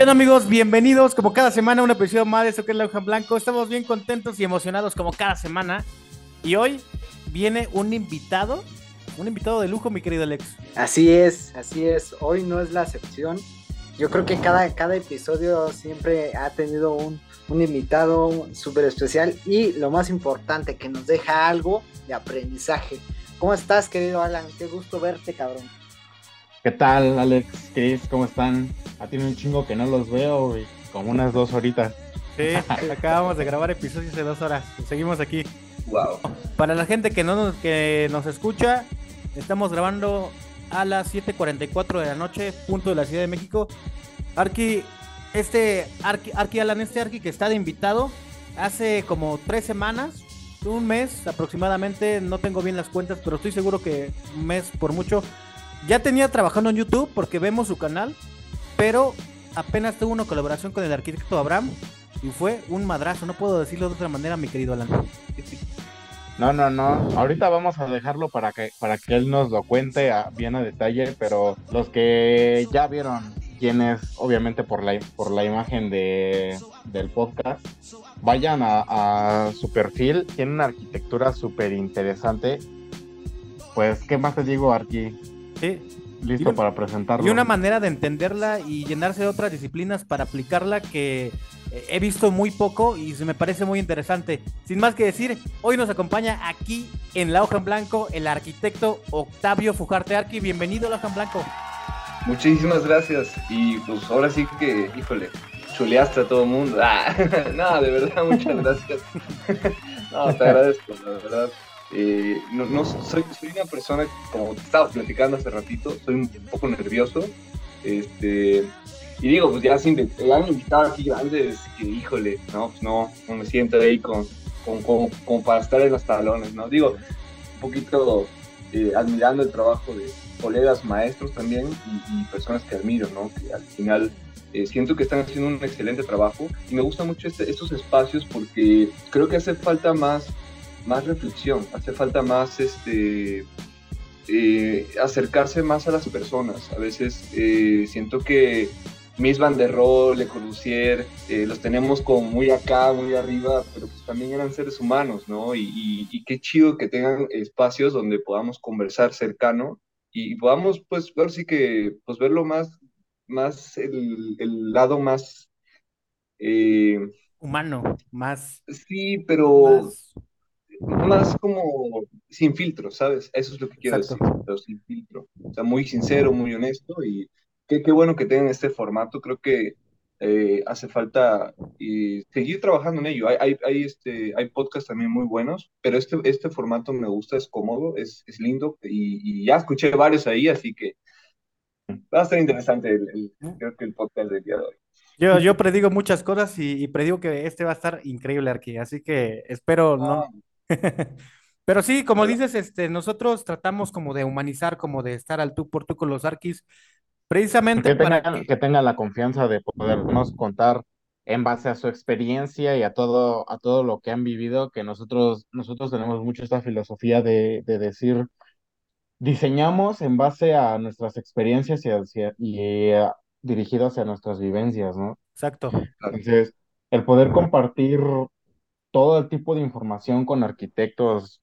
onda amigos? Bienvenidos como cada semana un episodio más de esto que es La Hoja Blanco. Estamos bien contentos y emocionados como cada semana. Y hoy viene un invitado, un invitado de lujo, mi querido Alex. Así es, así es. Hoy no es la excepción. Yo creo que cada, cada episodio siempre ha tenido un, un invitado súper especial y lo más importante, que nos deja algo de aprendizaje. ¿Cómo estás, querido Alan? Qué gusto verte, cabrón. ¿Qué tal, Alex? Chris, ¿cómo están? A tiene un chingo que no los veo, güey. Como unas dos horitas. Sí, acabamos de grabar episodios de dos horas. Seguimos aquí. Wow. Para la gente que no nos, que nos escucha, estamos grabando a las 7:44 de la noche, punto de la Ciudad de México. Arki, este Arki, Arki Alan, este Arki que está de invitado, hace como tres semanas, un mes aproximadamente, no tengo bien las cuentas, pero estoy seguro que un mes por mucho. Ya tenía trabajando en YouTube porque vemos su canal, pero apenas tuvo una colaboración con el arquitecto Abraham y fue un madrazo, no puedo decirlo de otra manera, mi querido Alan. No, no, no. Ahorita vamos a dejarlo para que, para que él nos lo cuente bien a detalle, pero los que ya vieron quién es, obviamente por la, por la imagen de, del podcast, vayan a, a su perfil. Tiene una arquitectura súper interesante. Pues, ¿qué más te digo, Arqui? Sí, Listo para presentarlo. Y una manera de entenderla y llenarse de otras disciplinas para aplicarla que eh, he visto muy poco y se me parece muy interesante. Sin más que decir, hoy nos acompaña aquí en La Hoja en Blanco el arquitecto Octavio Fujarte Arqui. Bienvenido a La Hoja en Blanco. Muchísimas gracias. Y pues ahora sí que, híjole, chuleaste a todo el mundo. Ah, no, de verdad, muchas gracias. no, te agradezco, la verdad. Eh, no, soy, una persona, como te estaba platicando hace ratito, soy un poco nervioso. Este, y digo, pues ya sin el han invitado aquí grandes, que híjole, no, pues no, no me siento ahí con, con, con, para estar en los talones, ¿no? Digo, un poquito eh, admirando el trabajo de colegas maestros también y, personas que admiro, ¿no? Que al final eh, siento que están haciendo un excelente trabajo y me gustan mucho este- estos espacios porque creo que hace falta más, más reflexión, hace falta más este eh, acercarse más a las personas. A veces eh, siento que Miss Van der Rohe, Le Corbusier, eh, los tenemos como muy acá, muy arriba, pero pues también eran seres humanos, ¿no? Y, y- y qué chido que tengan espacios donde podamos conversar cercano y podamos, pues, ver sí que, pues, verlo más, más, el, el lado más, Humano, más... sí, pero más- más como sin filtro, ¿sabes? Eso es lo que quiero Exacto. decir, pero sin filtro. O sea, muy sincero, muy honesto y qué, qué bueno que tengan este formato. Creo que eh, hace falta eh, seguir trabajando en ello. Hay, hay, hay, este, hay podcasts también muy buenos, pero este, este formato me gusta, es cómodo, es, es lindo y, y ya escuché varios ahí, así que va a ser interesante el, el- creo que el podcast del día de hoy. Yo, yo predigo muchas cosas y, y predigo que este va a estar increíble, Arqui. Así que espero no... Pero sí, como dices, este, nosotros tratamos como de humanizar, como de estar al tú por tú con los Arquis, precisamente que para tengan, que... que tengan la confianza de podernos contar en base a su experiencia y a todo, a todo lo que han vivido, que nosotros, nosotros tenemos mucho esta filosofía de, de decir, diseñamos en base a nuestras experiencias y, hacia- y eh, dirigido hacia nuestras vivencias, ¿no? Exacto. Entonces, el poder compartir todo el tipo de información con arquitectos,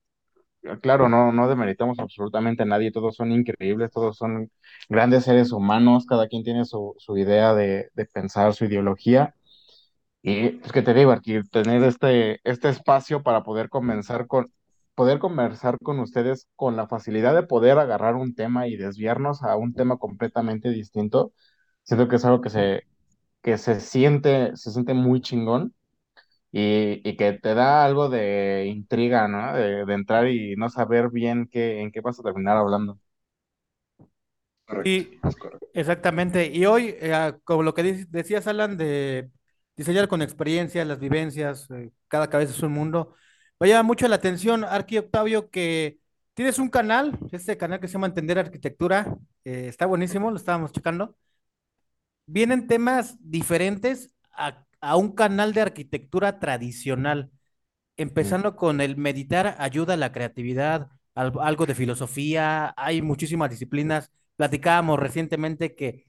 claro, no, no demeritamos absolutamente a nadie, todos son increíbles, todos son grandes seres humanos, cada quien tiene su, su idea de, de pensar, su ideología, Y es que te digo, aquí tener este, este espacio para poder comenzar con, poder conversar con ustedes con la facilidad de poder agarrar un tema y desviarnos a un tema completamente distinto, siento que es algo que se, que se siente, se siente muy chingón y, y que te da algo de intriga, ¿no? De, de entrar y no saber bien qué, en qué vas a terminar hablando. Correcto, Y correcto. exactamente. Y hoy, eh, como lo que di- decías, Alan, de diseñar con experiencia, las vivencias, eh, cada cabeza es un mundo, me llama mucho la atención, Arqui Octavio, que tienes un canal, este canal que se llama Entender Arquitectura, eh, está buenísimo, lo estábamos checando. Vienen temas diferentes a, a un canal de arquitectura tradicional empezando con el meditar ayuda a la creatividad, al- algo de filosofía, hay muchísimas disciplinas. Platicábamos recientemente que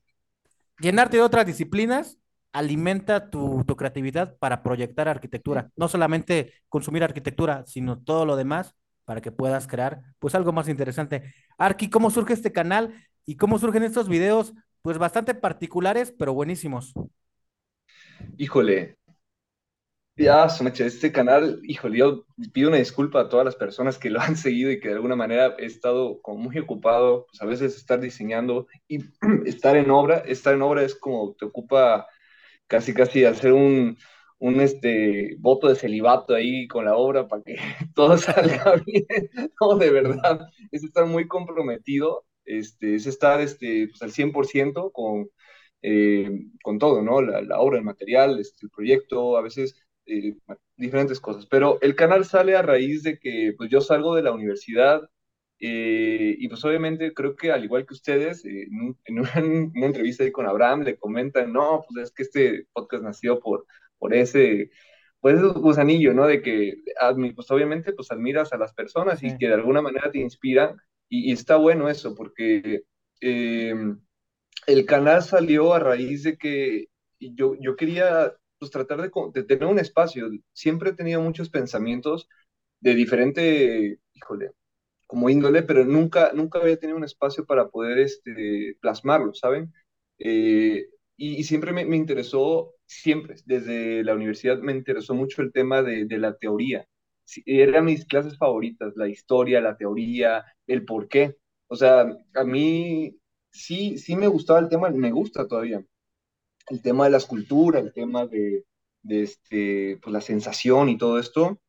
llenarte de otras disciplinas alimenta tu, tu creatividad para proyectar arquitectura. No solamente consumir arquitectura, sino todo lo demás para que puedas crear pues algo más interesante. Arki, ¿cómo surge este canal y cómo surgen estos videos? Pues bastante particulares, pero buenísimos. Híjole, ya, este canal, híjole, yo pido una disculpa a todas las personas que lo han seguido y que de alguna manera he estado como muy ocupado, pues a veces estar diseñando y estar en obra, estar en obra es como te ocupa casi casi hacer un, un este, voto de celibato ahí con la obra para que todo salga bien, no, de verdad, es estar muy comprometido, este, es estar este, pues, al 100% con, eh, con todo, ¿no? La, la, obra, el material, este, el proyecto, a veces eh, diferentes cosas. Pero el canal sale a raíz de que pues, yo salgo de la universidad eh, y pues obviamente creo que al igual que ustedes, eh, en, en, una, en, una, entrevista ahí con Abraham le comentan, no, pues es que este podcast nació por, por ese, pues gusanillo, ¿no? De que pues obviamente pues admiras a las personas sí. y que de alguna manera te inspiran y, y está bueno eso porque eh, el canal salió a raíz de que yo, yo quería pues tratar de, tener un espacio. Siempre he tenido muchos pensamientos de diferente, híjole, como índole, pero nunca, nunca había tenido un espacio para poder este, plasmarlo, ¿saben? Eh, y, y, siempre me, me, interesó, siempre, desde la universidad me interesó mucho el tema de, de la teoría. Eran mis clases favoritas, la historia, la teoría, el por qué. O sea, a mí sí, sí me gustaba el tema, me gusta todavía. El tema de la escultura, el tema de, este, pues, la sensación y todo esto,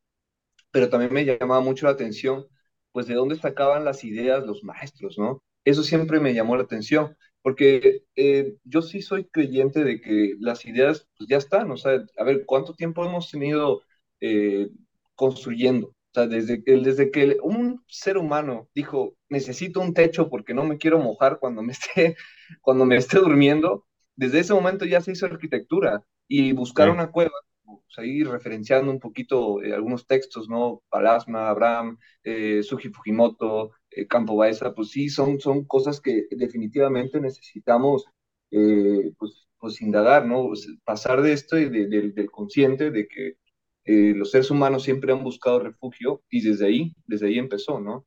pero también me llamaba mucho la atención, pues de dónde sacaban las ideas los maestros, ¿no? Eso siempre me llamó la atención, porque eh, yo sí soy creyente de que las ideas pues, ya están, o sea, a ver, ¿cuánto tiempo hemos tenido eh, construyendo? O sea, desde que, desde que un ser humano dijo, necesito un techo porque no me quiero mojar cuando me esté, cuando me esté durmiendo, desde ese momento ya se hizo arquitectura y buscar sí. una cueva, pues ahí referenciando un poquito eh, algunos textos, ¿no? Palasma, Abraham, eh, Suji Fujimoto, eh, Campo Baeza, pues sí, son, son cosas que definitivamente necesitamos, eh, pues, pues indagar, ¿no? Pasar de esto y de, de, del consciente de que eh, los seres humanos siempre han buscado refugio y desde ahí, desde ahí empezó, ¿no?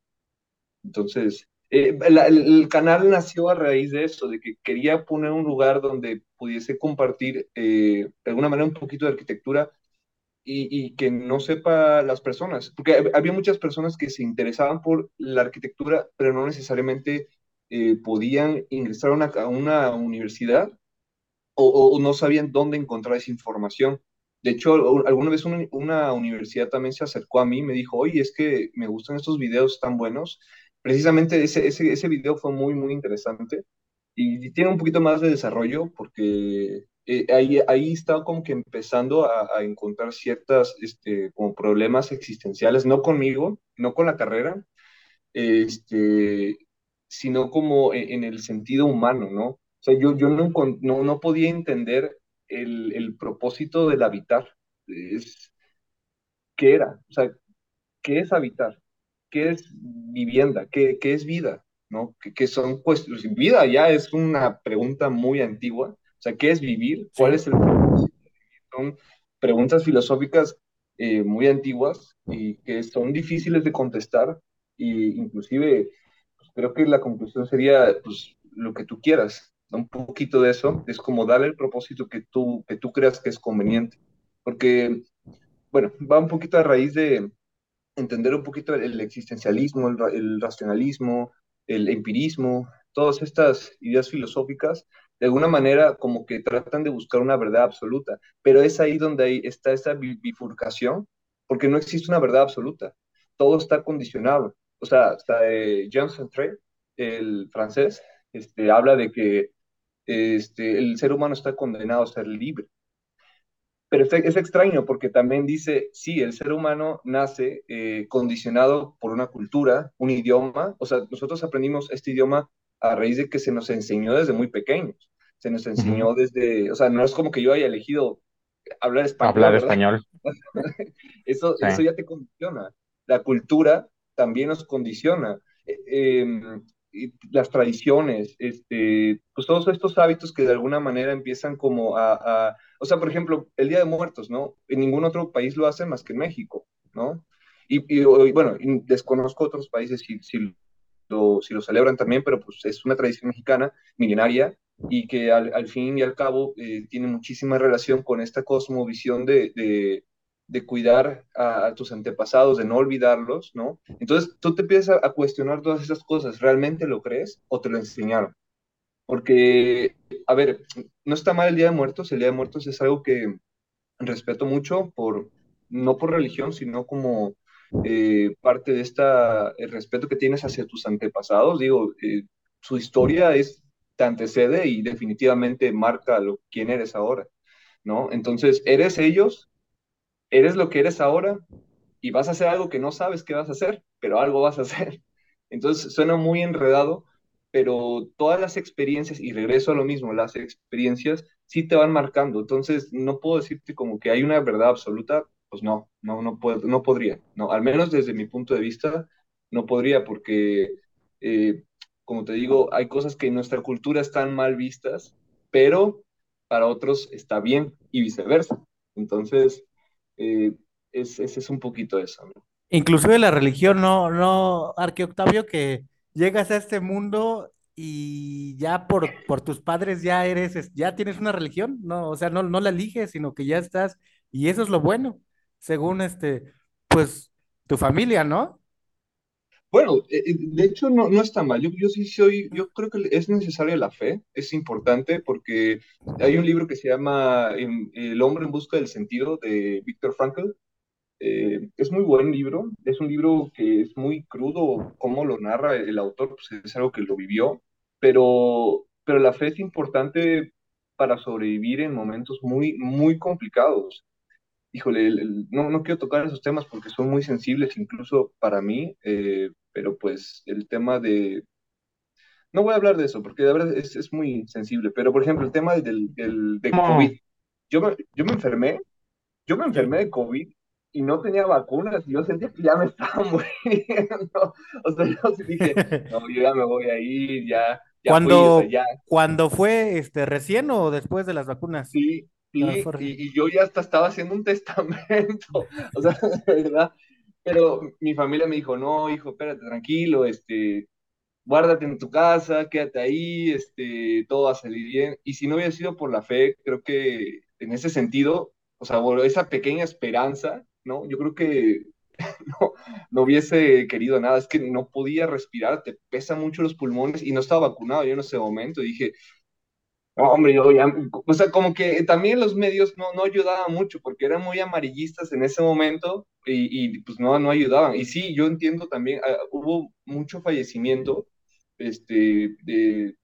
Entonces, eh, el, canal nació a raíz de eso, de que quería poner un lugar donde pudiese compartir eh, de alguna manera un poquito de arquitectura y, y, que no sepa las personas, porque había muchas personas que se interesaban por la arquitectura, pero no necesariamente podían ingresar a una, a una universidad o, no sabían dónde encontrar esa información. De hecho, alguna vez una, universidad también se acercó a mí y me dijo, oye, es que me gustan estos videos tan buenos. Precisamente ese, ese, ese video fue muy, muy interesante y tiene un poquito más de desarrollo porque eh, ahí, ahí está como que empezando a, encontrar ciertas este, problemas existenciales, no conmigo, no con la carrera, este, sino como en, en el sentido humano, ¿no? O sea, yo, yo no, no, no podía entender el, el propósito del habitar. Es, ¿Qué era? O sea, ¿qué es habitar? ¿Qué es vivienda? ¿Qué, qué es vida? ¿no? Que, que, son cuestiones, vida ya es una pregunta muy antigua, o sea, ¿qué es vivir? ¿Cuál es el propósito? Son preguntas filosóficas eh, muy antiguas y que son difíciles de contestar y inclusive pues, creo que la conclusión sería pues lo que tú quieras, un poquito de eso, es como darle el propósito que tú, que tú creas que es conveniente. porque, bueno, va un poquito a raíz de entender un poquito el existencialismo, el, el racionalismo, el empirismo, todas estas ideas filosóficas, de alguna manera como que tratan de buscar una verdad absoluta, pero es ahí donde está esa bifurcación, porque no existe una verdad absoluta, todo está condicionado. O sea, hasta eh, Jean Centré, el francés, este, habla de que este, el ser humano está condenado a ser libre. Pero es, extraño porque también dice, sí, el ser humano nace eh, condicionado por una cultura, un idioma, o sea, nosotros aprendimos este idioma a raíz de que se nos enseñó desde muy pequeños, se nos enseñó desde, o sea, no es como que yo haya elegido hablar español. Hablar español. eso, eso ya te condiciona. La cultura también nos condiciona. Eh, em, las tradiciones, este, pues todos estos hábitos que de alguna manera empiezan como a, o sea, por ejemplo, el Día de Muertos, ¿no? En ningún otro país lo hace más que en México, ¿no? Y, bueno, desconozco otros países si, si, lo, si lo celebran también, pero pues es una tradición mexicana milenaria y que al, fin y al cabo eh, tiene muchísima relación con esta cosmovisión de, cuidar a, tus antepasados, de no olvidarlos, ¿no? Entonces tú te empiezas a, cuestionar todas esas cosas, ¿realmente lo crees o te lo enseñaron? Porque, a ver, no está mal el Día de Muertos, el Día de Muertos es algo que respeto mucho, por, no por religión, sino como eh, parte de esta, el respeto que tienes hacia tus antepasados. Digo, eh, su historia es, te antecede y definitivamente marca lo, quién eres ahora, ¿no? Entonces, eres ellos, eres lo que eres ahora y vas a hacer algo que no sabes qué vas a hacer, pero algo vas a hacer. Entonces, suena muy enredado, pero todas las experiencias, y regreso a lo mismo, las experiencias sí te van marcando. Entonces, no puedo decirte como que hay una verdad absoluta, pues no, no, no, no podría, no, al menos desde mi punto de vista, no podría, porque, eh, como te digo, hay cosas que en nuestra cultura están mal vistas, pero para otros está bien y viceversa. Entonces, eh, ese es un poquito eso. Inclusive la religión, no, no, Arque Octavio, que llegas a este mundo y ya por, por tus padres ya eres, ya tienes una religión, no, o sea, no, no la eliges, sino que ya estás, y eso es lo bueno según este, pues, tu familia, ¿no? Bueno, eh, eh, de hecho no, no está mal. Yo, yo sí soy, yo creo que es necesaria la fe, es importante porque hay un libro que se llama El hombre en busca del sentido de Víctor Frankl. Eh, es muy buen libro, es un libro que es muy crudo, como lo narra el autor, pues es algo que lo vivió, pero, pero la fe es importante para sobrevivir en momentos muy, muy complicados híjole, no, no quiero tocar esos temas porque son muy sensibles incluso para mí, eh, pero pues el tema de... No voy a hablar de eso porque de verdad es, es muy sensible, pero por ejemplo el tema del, del de COVID. Yo me, yo me enfermé, yo me enfermé de COVID y no tenía vacunas y yo sentía que ya me estaba muriendo. O sea, yo dije, no, yo ya me voy a ir, ya. ya cuando, ya. ¿Cuando fue este, recién o después de las vacunas? Sí, y, yo ya hasta estaba haciendo un testamento, o sea, de verdad. Pero mi familia me dijo, no, hijo, espérate, tranquilo, este, guárdate en tu casa, quédate ahí, este, todo va a salir bien. Y si no hubiera sido por la fe, creo que en ese sentido, o sea, esa pequeña esperanza, ¿no? Yo creo que no, no hubiese querido nada, es que no podía respirar, te pesa mucho los pulmones y no estaba vacunado yo en ese momento. dije, hombre, yo ya, o sea, como que también los medios no, no ayudaban mucho porque eran muy amarillistas en ese momento y, y pues no, no ayudaban. Y sí, yo entiendo también, ah, hubo mucho fallecimiento, este, de,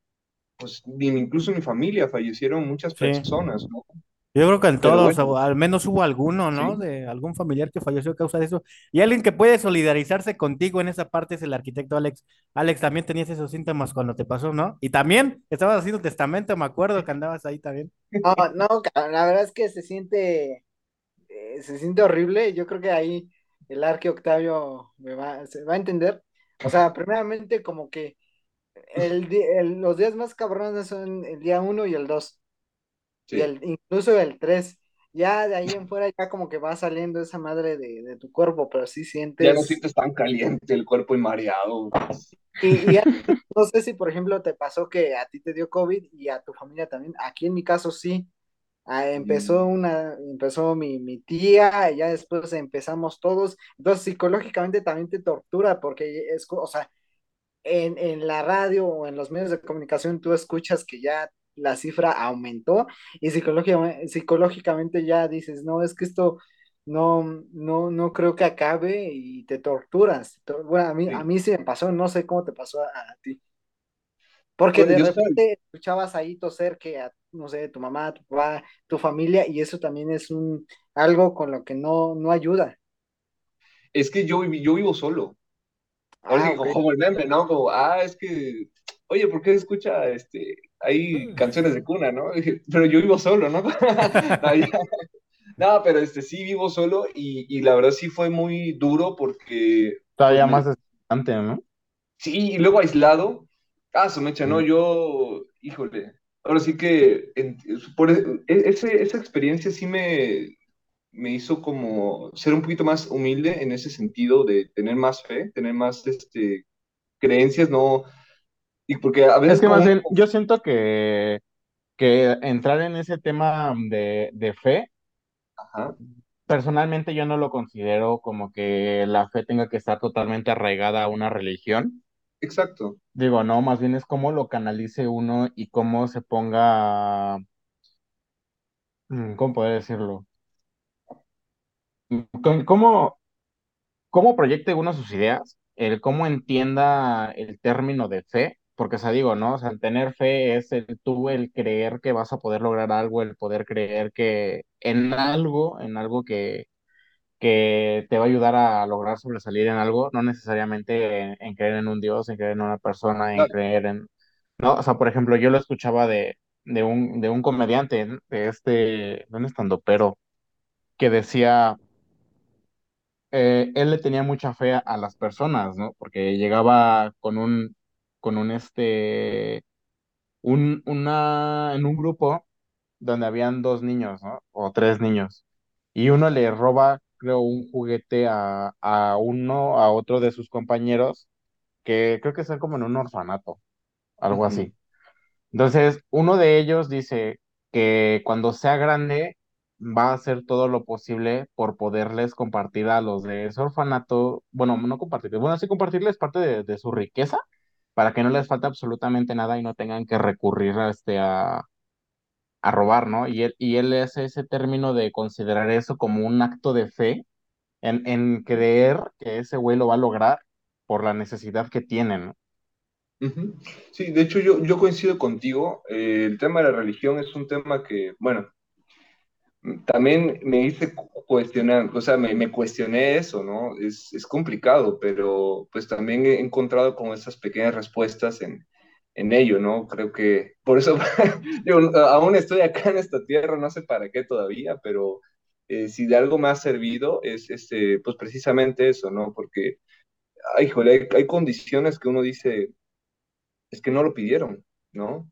pues incluso en mi familia fallecieron muchas personas, ¿no? Yo creo que en todos, al menos hubo alguno, ¿no? De algún familiar que falleció a causa de eso. Y alguien que puede solidarizarse contigo en esa parte es el arquitecto Alex. Alex, también tenías esos síntomas cuando te pasó, ¿no? Y también estabas haciendo testamento, me acuerdo que andabas ahí también. No, no, la verdad es que se siente, eh, se siente horrible. Yo creo que ahí el arque Octavio me va, se va a entender. O sea, primeramente como que el, los días más cabrones son el día uno y el dos y el, incluso el 3. Ya de ahí en fuera ya como que va saliendo esa madre de, tu cuerpo, pero sí sientes... Ya no sientes tan caliente el cuerpo y mareado. Y, no sé si, por ejemplo, te pasó que a ti te dio COVID y a tu familia también. Aquí en mi caso sí. Ah, empezó una, empezó mi, mi tía, y ya después empezamos todos. Entonces, psicológicamente también te tortura, porque es, o sea, en, en la radio o en los medios de comunicación tú escuchas que ya la cifra aumentó y psicológicamente, psicológicamente ya dices, no, es que esto no, no, no creo que acabe y te torturas. Bueno, a mí, a mí sí me pasó, no sé cómo te pasó a, a ti. Porque de repente escuchabas ahí toser que a, no sé, tu mamá, tu papá, tu familia, y eso también es un algo con lo que no, no ayuda. Es que yo, yo vivo solo. Ah, como el meme, ¿no? Como, ah, es que, oye, ¿por qué escucha, este, hay mm. canciones de cuna, ¿no? Pero yo vivo solo, ¿no? no, pero este, sí vivo solo y, y, la verdad sí fue muy duro porque... Todavía pues, más distante, ¿no? Sí, y luego aislado, Ah, su mecha, no, yo, híjole, ahora sí que por e, e, ese, esa experiencia sí me, me hizo como ser un poquito más humilde en ese sentido de tener más fe, tener más este, creencias, no, y porque a veces... Es que más bien, yo siento que, que entrar en ese tema de, de fe, personalmente yo no lo considero como que la fe tenga que estar totalmente arraigada a una religión. Exacto. Digo, no, más bien es cómo lo canalice uno y cómo se ponga, mm, ¿cómo poder decirlo? ¿Cómo, cómo proyecte uno sus ideas? El cómo entienda el término de fe, porque, o sea, digo, ¿no? O sea, el tener fe es el tú, el creer que vas a poder lograr algo, el poder creer que en algo, en algo que, que te va a ayudar a lograr sobresalir en algo, no necesariamente en, creer en un Dios, en creer en una persona, en creer en... No, o sea, por ejemplo, yo lo escuchaba de, de, un, de un comediante, de este, ¿dónde estando? Pero que decía, eh, él le tenía mucha fe a, las personas, ¿no? Porque llegaba con un, con un, este, un, una, en un grupo donde habían dos niños, ¿no? O tres niños. Y uno le roba creo, un juguete a, a uno, a otro de sus compañeros, que creo que están como en un orfanato, algo así. Entonces, uno de ellos dice que cuando sea grande va a hacer todo lo posible por poderles compartir a los de ese orfanato, bueno, no compartirles, bueno, sí compartirles parte de, de su riqueza para que no les falte absolutamente nada y no tengan que recurrir a, este, a, a robar, ¿no? Y él, y él hace ese término de considerar eso como un acto de fe, en, en creer que ese güey lo va a lograr por la necesidad que tiene, ¿no? Sí, de hecho yo, yo coincido contigo. Eh, el tema de la religión es un tema que, bueno, también me hice cuestionar, o sea, me, me cuestioné eso, ¿no? Es, es, complicado, pero pues también he encontrado como esas pequeñas respuestas en, en ello, ¿no? Creo que por eso, aún estoy acá en esta tierra, no sé para qué todavía, pero eh, si de algo me ha servido es, este, pues precisamente eso, ¿no? Porque, ay, híjole, hay, condiciones que uno dice, es que no lo pidieron, ¿no?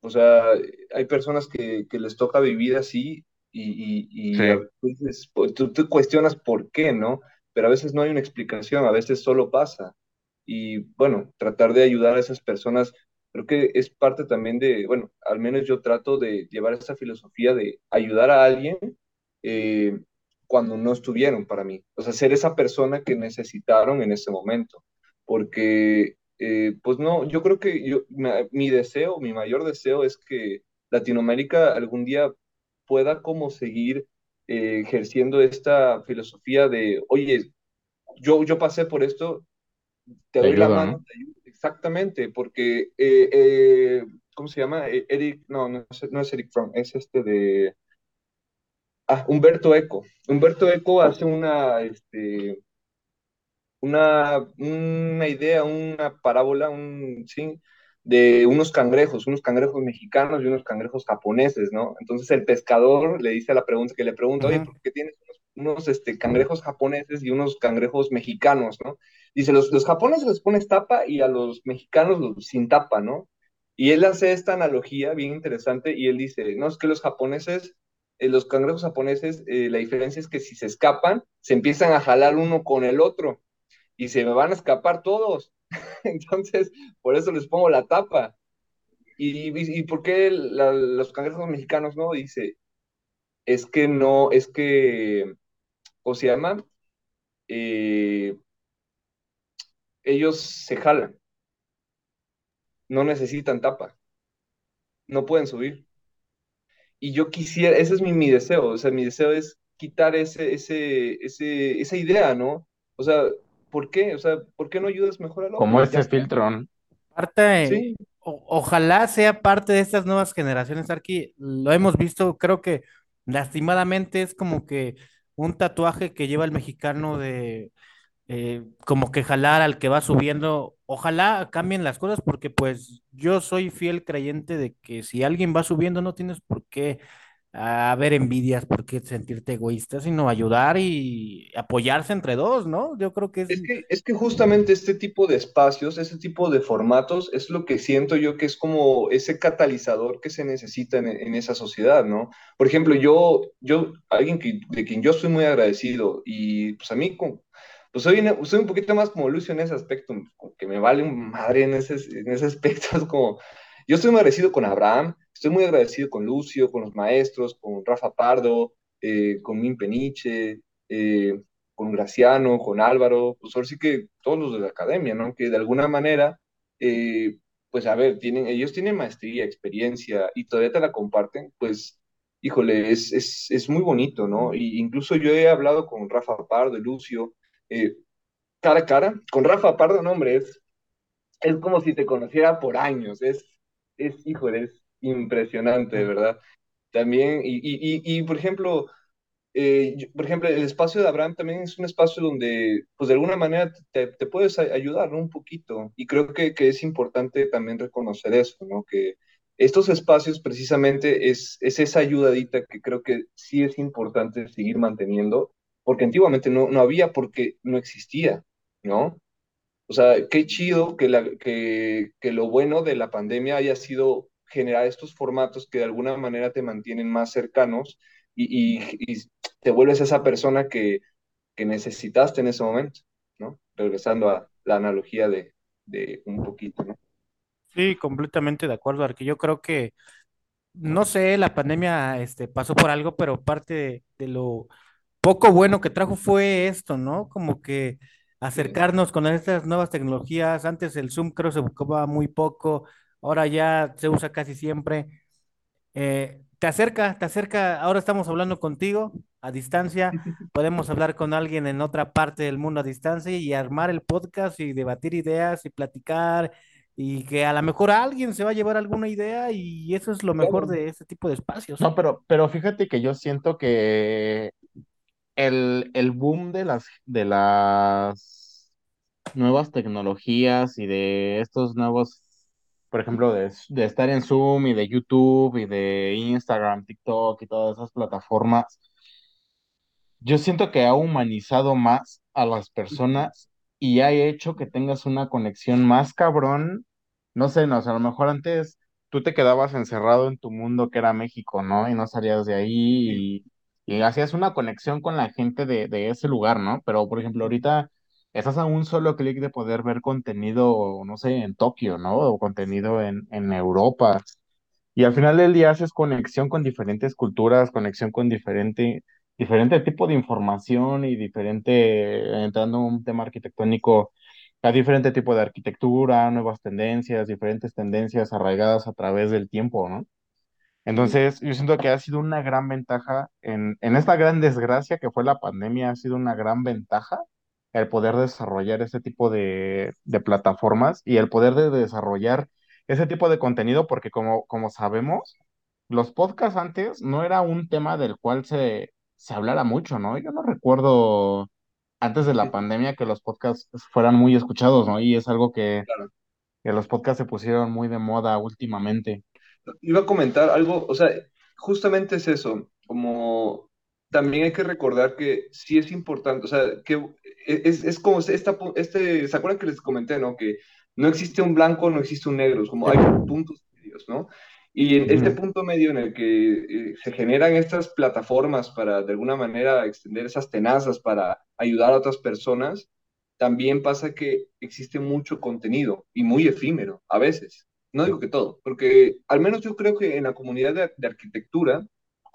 O sea, hay personas que, que les toca vivir así y, y, pues, tú cuestionas por qué, ¿no? Pero a veces no hay una explicación, a veces solo pasa. Y bueno, tratar de ayudar a esas personas creo que es parte también de, bueno, al menos yo trato de llevar esa filosofía de ayudar a alguien eh, cuando no estuvieron para mí, o sea, ser esa persona que necesitaron en ese momento, porque, eh, pues no, yo creo que yo, mi deseo, mi mayor deseo es que Latinoamérica algún día pueda como seguir eh, ejerciendo esta filosofía de, oye, yo, yo pasé por esto, te, doy la mano, te ayudo Exactamente, porque, eh, eh, ¿cómo se llama? E, Eric, no, no es, Eric Fromm, es este de... Ah, Humberto Eco. Humberto Eco hace una, este, una, una idea, una parábola, un, ¿sí? De unos cangrejos, unos cangrejos mexicanos y unos cangrejos japoneses, ¿no? Entonces el pescador le dice a la pregunta que le pregunta, oye, ¿por qué tienes unos, este, cangrejos japoneses y unos cangrejos mexicanos, ¿no? Dice, los, los japoneses les pones tapa y a los mexicanos los, sin tapa, ¿no? Y él hace esta analogía bien interesante y él dice, no, es que los japoneses, eh, los cangrejos japoneses, eh, la diferencia es que si se escapan, se empiezan a jalar uno con el otro y se me van a escapar todos. Entonces, por eso les pongo la tapa. ¿Y, y, por qué los cangrejos mexicanos no? Dice, es que no, es que, ¿cómo se llama? Eh, ellos se jalan, no necesitan tapa, no pueden subir. Y yo quisiera, ese es mi, mi deseo, o sea, mi deseo es quitar ese, ese, ese, esa idea, ¿no? O sea, ¿por qué? O sea, ¿por qué no ayudas mejor al otro? Como filtro, ¿no? Parte, Sí, o- ojalá sea parte de estas nuevas generaciones, Arqui. Lo hemos visto, creo que lastimadamente es como que un tatuaje que lleva el mexicano de eh, como que jalar al que va subiendo. Ojalá cambien las cosas porque pues yo soy fiel creyente de que si alguien va subiendo no tienes por qué haber envidias, por qué sentirte egoísta, sino ayudar y apoyarse entre dos, ¿no? Yo creo que es... Es que, es que justamente este tipo de espacios, este tipo de formatos, es lo que siento yo que es como ese catalizador que se necesita en, en esa sociedad, ¿no? Por ejemplo, yo, yo, alguien que, de quien yo estoy muy agradecido y pues a mí, con- pues soy, una- soy un poquito más como Lucio en ese aspecto, como que me vale un madre en ese, en ese aspecto, es como, yo estoy agradecido con Abraham, estoy muy agradecido con Lucio, con los maestros, con Rafa Pardo, eh, con Min Peniche, eh, con Graciano, con Álvaro, pues ahora sí que todos los de la academia, ¿no? Que de alguna manera, eh, pues a ver, tienen, ellos tienen maestría, experiencia y todavía te la comparten, pues, híjole, es, es, es muy bonito, ¿no? Y incluso yo he hablado con Rafa Pardo y Lucio, cara a cara, con Rafa Pardo, no, hombre, es, es como si te conociera por años, es, es, híjole, es impresionante, verdad. También, y, y, y, y por ejemplo, eh, yo- por ejemplo, el espacio de Abraham también es un espacio donde, pues de alguna manera te, te puedes ayudar, ¿no? Un poquito. Y creo que, que es importante también reconocer eso, ¿no? Que estos espacios precisamente es, es esa ayudadita que creo que sí es importante seguir manteniendo, porque antiguamente no, no había, porque no existía, ¿no? O sea, qué chido que, la, que, que lo bueno de la pandemia haya sido generar estos formatos que de alguna manera te mantienen más cercanos y, y, y te vuelves esa persona que, que necesitaste en ese momento, ¿no? Regresando a la analogía de, de un poquito, ¿no? Sí, completamente de acuerdo, Arqui. Yo creo que no sé, la pandemia este, pasó por algo, pero parte de, de lo poco bueno que trajo fue esto, ¿no? Como que acercarnos con estas nuevas tecnologías. Antes el Zoom creo se ocupaba muy poco, ahora ya se usa casi siempre. Eh, te acerca, te acerca, ahora estamos hablando contigo a distancia, podemos hablar con alguien en otra parte del mundo a distancia y armar el podcast y debatir ideas y platicar y que a lo mejor alguien se va a llevar alguna idea y eso es lo mejor de este tipo de espacios. No, pero, pero fíjate que yo siento que el, el boom de las, de las nuevas tecnologías y de estos nuevos, por ejemplo, de, de estar en Zoom y de YouTube y de Instagram, TikTok y todas esas plataformas, yo siento que ha humanizado más a las personas y ha hecho que tengas una conexión más cabrón. No sé, no, o sea, a lo mejor antes tú te quedabas encerrado en tu mundo que era México, ¿no? Y no salías de ahí y, y hacías una conexión con la gente de, de ese lugar, ¿no? Pero, por ejemplo, ahorita estás a un solo clic de poder ver contenido, no sé, en Tokio, ¿no? O contenido en, en Europa. Y al final del día haces conexión con diferentes culturas, conexión con diferente, diferente tipo de información y diferente, entrando en un tema arquitectónico, a diferente tipo de arquitectura, nuevas tendencias, diferentes tendencias arraigadas a través del tiempo, ¿no? Entonces, yo siento que ha sido una gran ventaja en, en esta gran desgracia que fue la pandemia, ha sido una gran ventaja el poder desarrollar ese tipo de, de plataformas y el poder de desarrollar ese tipo de contenido, porque como, como sabemos, los podcasts antes no era un tema del cual se, se hablara mucho, ¿no? Yo no recuerdo antes de la sí, pandemia que los podcasts fueran muy escuchados, ¿no? Y es algo que, claro. que los podcasts se pusieron muy de moda últimamente. Iba a comentar algo, o sea, justamente es eso, como también hay que recordar que sí es importante, o sea, que es, es como esta, pu- este, ¿se acuerdan que les comenté, no? Que no existe un blanco, no existe un negro, es como hay puntos medios, ¿no? Y en este punto medio en el que eh, se generan estas plataformas para de alguna manera extender esas tenazas para ayudar a otras personas, también pasa que existe mucho contenido y muy efímero a veces. No digo que todo, porque al menos yo creo que en la comunidad de, de arquitectura,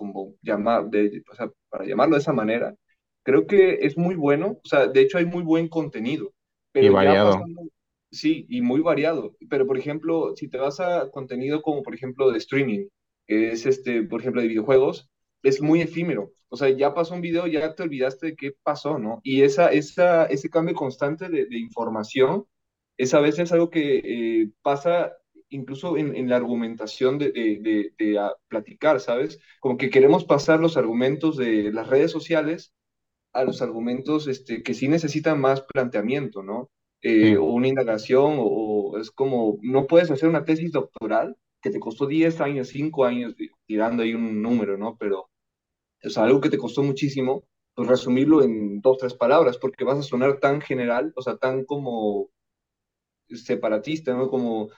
como llamar, de, o sea, para llamarlo de esa manera, creo que es muy bueno, o sea, de hecho hay muy buen contenido. Pero y variado. sí, y muy variado. Pero, por ejemplo, si te vas a contenido como, por ejemplo, de streaming, que es, este, por ejemplo, de videojuegos, es muy efímero. O sea, ya pasó un video, ya te olvidaste de qué pasó, ¿no? Y esa, esa, ese cambio constante de, de información es a veces algo que eh, pasa incluso en, en, la argumentación de, de, de platicar, ¿sabes? Como que queremos pasar los argumentos de las redes sociales a los argumentos este, que sí necesitan más planteamiento, ¿no? Eh, o una indagación, o, o, es como, no puedes hacer una tesis doctoral que te costó 10 años, 5 años, tirando ahí un número, ¿no? Pero es algo que te costó muchísimo, pues resumirlo en dos, tres palabras, porque vas a sonar tan general, o sea, tan como separatista, ¿no? Como,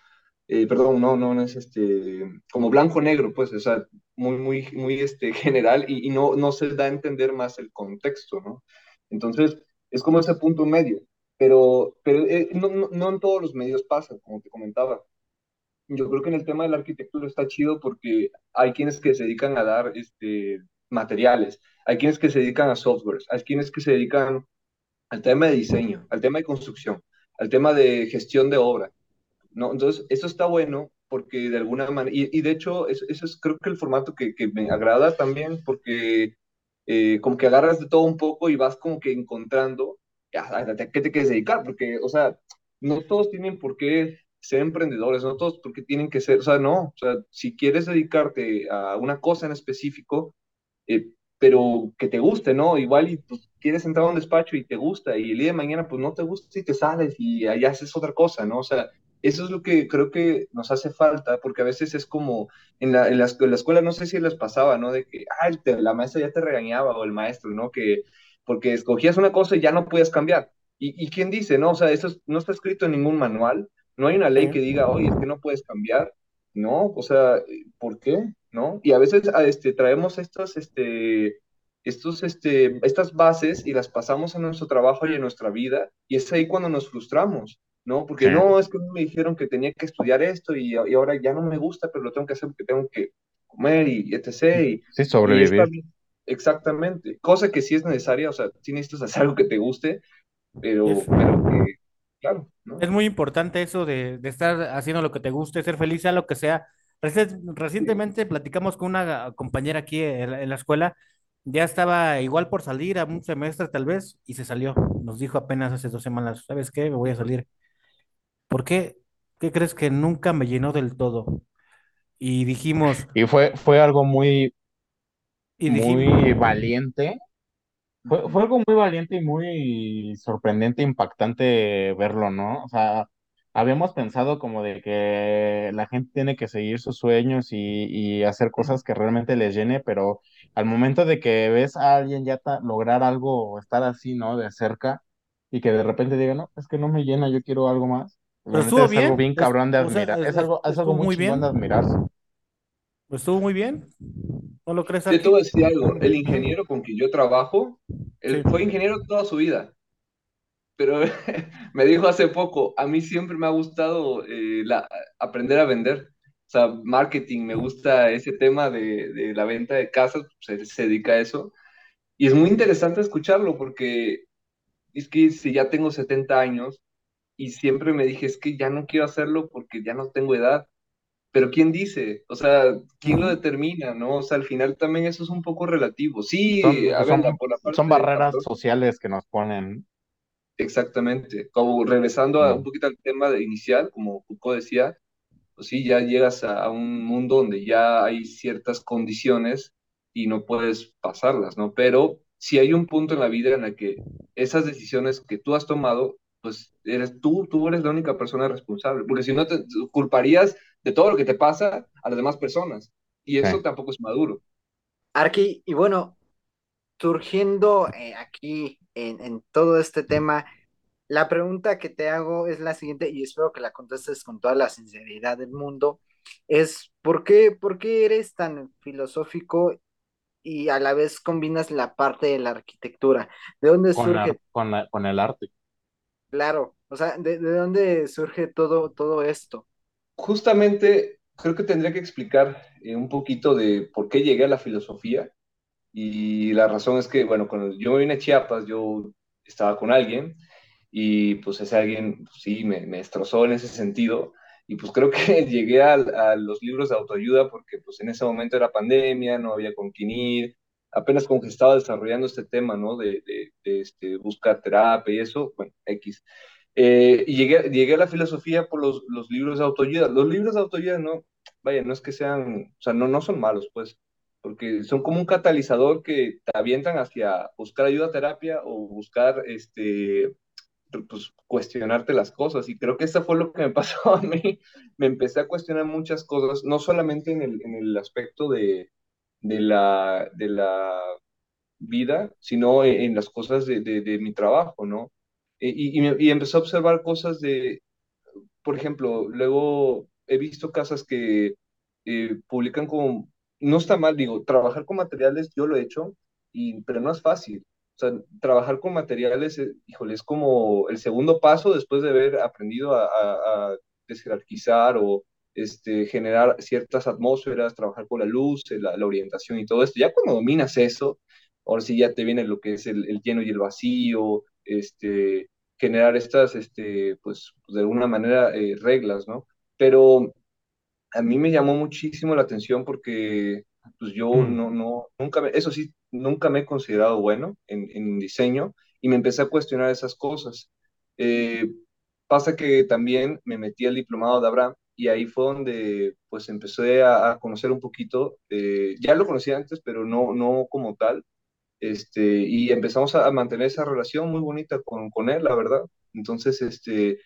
eh, perdón, no, no, no es este, como blanco-negro, pues, o sea, muy, muy, muy este, general y, y, no, no se da a entender más el contexto, ¿no? Entonces, es como ese punto medio, pero, pero eh, no, no, no en todos los medios pasa, como te comentaba. Yo creo que en el tema de la arquitectura está chido porque hay quienes que se dedican a dar este, materiales, hay quienes que se dedican a softwares, hay quienes que se dedican al tema de diseño, al tema de construcción, al tema de gestión de obra. ¿No? Entonces, eso está bueno porque de alguna manera, y, y de hecho, eso, es creo que el formato que, que me agrada también porque eh, como que agarras de todo un poco y vas como que encontrando a, qué te quieres dedicar, porque, o sea, no todos tienen por qué ser emprendedores, no todos porque tienen que ser, o sea, no, o sea, si quieres dedicarte a una cosa en específico, eh, pero que te guste, ¿no? Igual y pues, quieres entrar a un despacho y te gusta, y el día de mañana pues no te gusta y te sales y allá haces otra cosa, ¿no? O sea, eso es lo que creo que nos hace falta, porque a veces es como en la, en la, en la escuela, no sé si les pasaba, ¿no? De que, ah, te, la maestra ya te regañaba o el maestro, ¿no? Que porque escogías una cosa y ya no podías cambiar. ¿Y, y quién dice, no? O sea, eso no está escrito en ningún manual, no hay una ley que diga, oye, es que no puedes cambiar, ¿no? O sea, ¿por qué? ¿No? Y a veces este, traemos estas, este, estos, este, estas bases y las pasamos a nuestro trabajo y en nuestra vida, y es ahí cuando nos frustramos. ¿No? Porque sí. no, es que me dijeron que tenía que estudiar esto y, y, ahora ya no me gusta, pero lo tengo que hacer porque tengo que comer y etc. Y, sí, sobrevivir. Y exactamente. Cosa que sí es necesaria, o sea, sí necesitas hacer algo que te guste, pero, que, claro. ¿no? Es muy importante eso de, de, estar haciendo lo que te guste, ser feliz, sea lo que sea. Recientemente platicamos con una compañera aquí en la escuela ya estaba igual por salir a un semestre tal vez y se salió. Nos dijo apenas hace dos semanas, ¿sabes qué? Me voy a salir. ¿Por qué? ¿Qué crees que nunca me llenó del todo? Y dijimos. Y fue, fue algo muy, y dijimos, muy valiente. Fue, fue, algo muy valiente y muy sorprendente, impactante verlo, ¿no? O sea, habíamos pensado como de que la gente tiene que seguir sus sueños y, y hacer cosas que realmente les llene, pero al momento de que ves a alguien ya lograr algo o estar así, ¿no? De cerca y que de repente diga, no, es que no me llena, yo quiero algo más. Pero estuvo es bien. algo bien cabrón de admirar. O sea, es, algo, es algo muy, muy bien de admirarse. Pues estuvo muy bien. ¿No lo crees? Yo te voy a decir algo. El ingeniero con quien yo trabajo, él sí. fue ingeniero toda su vida. Pero me dijo hace poco, a mí siempre me ha gustado eh, la, aprender a vender. O sea, marketing, me gusta ese tema de, de la venta de casas, pues, se, se dedica a eso. Y es muy interesante escucharlo porque es que si ya tengo 70 años, y siempre me dije, es que ya no quiero hacerlo porque ya no tengo edad. Pero ¿quién dice? O sea, ¿quién lo determina? ¿No? O sea, al final también eso es un poco relativo. Sí, son, a ver, son, por la parte son barreras sociales que nos ponen. Exactamente. Como regresando a un poquito al tema de inicial, como Foucault decía, pues sí, ya llegas a, a un mundo donde ya hay ciertas condiciones y no puedes pasarlas, ¿no? Pero si hay un punto en la vida en el que esas decisiones que tú has tomado pues eres tú, tú eres la única persona responsable, porque si no te culparías de todo lo que te pasa a las demás personas, y eso sí. tampoco es maduro. Arqui, y bueno, surgiendo eh, aquí en, en, todo este tema, la pregunta que te hago es la siguiente, y espero que la contestes con toda la sinceridad del mundo, es ¿por qué, por qué eres tan filosófico y a la vez combinas la parte de la arquitectura? ¿De dónde con surge? La, con, la, con el arte. Claro, o sea, ¿de, de dónde surge todo, todo esto? Justamente creo que tendría que explicar eh, un poquito de por qué llegué a la filosofía. Y la razón es que, bueno, cuando yo me vine a Chiapas, yo estaba con alguien y pues ese alguien, pues, sí, me, me, destrozó en ese sentido. Y pues creo que llegué a, a, los libros de autoayuda porque pues en ese momento era pandemia, no había con quién ir, apenas como que estaba desarrollando este tema, ¿no? De, de, de este, buscar terapia y eso, bueno, X. Eh, y llegué, llegué a la filosofía por los, los libros de autoayuda. Los libros de autoayuda no, vaya, no es que sean, o sea, no, no son malos, pues, porque son como un catalizador que te avientan hacia buscar ayuda a terapia o buscar, este, pues, cuestionarte las cosas. Y creo que eso fue lo que me pasó a mí. Me empecé a cuestionar muchas cosas, no solamente en el, en el aspecto de, de, la, de la vida, sino en, en las cosas de, de, mi trabajo, ¿no? y, y, y, empezó a observar cosas de, por ejemplo, luego he visto casas que eh, publican como, no está mal, digo, trabajar con materiales, yo lo he hecho, y, pero no es fácil. O sea, trabajar con materiales, eh, híjole, es como el segundo paso después de haber aprendido a, a, a desjerarquizar o este, generar ciertas atmósferas, trabajar con la luz, la, la, orientación y todo esto. Ya cuando dominas eso, ahora sí ya te viene lo que es el, el lleno y el vacío, este, generar estas, este, pues, de alguna manera, eh, reglas, ¿no? Pero a mí me llamó muchísimo la atención porque, pues, yo mm. no, no, nunca, me, eso sí, nunca me he considerado bueno en, en, diseño y me empecé a cuestionar esas cosas. Eh, pasa que también me metí al diplomado de Abraham y ahí fue donde, pues, empecé a, a conocer un poquito, eh, ya lo conocía antes, pero no, no como tal, este, y empezamos a, mantener esa relación muy bonita con, con, él, la verdad. Entonces, este,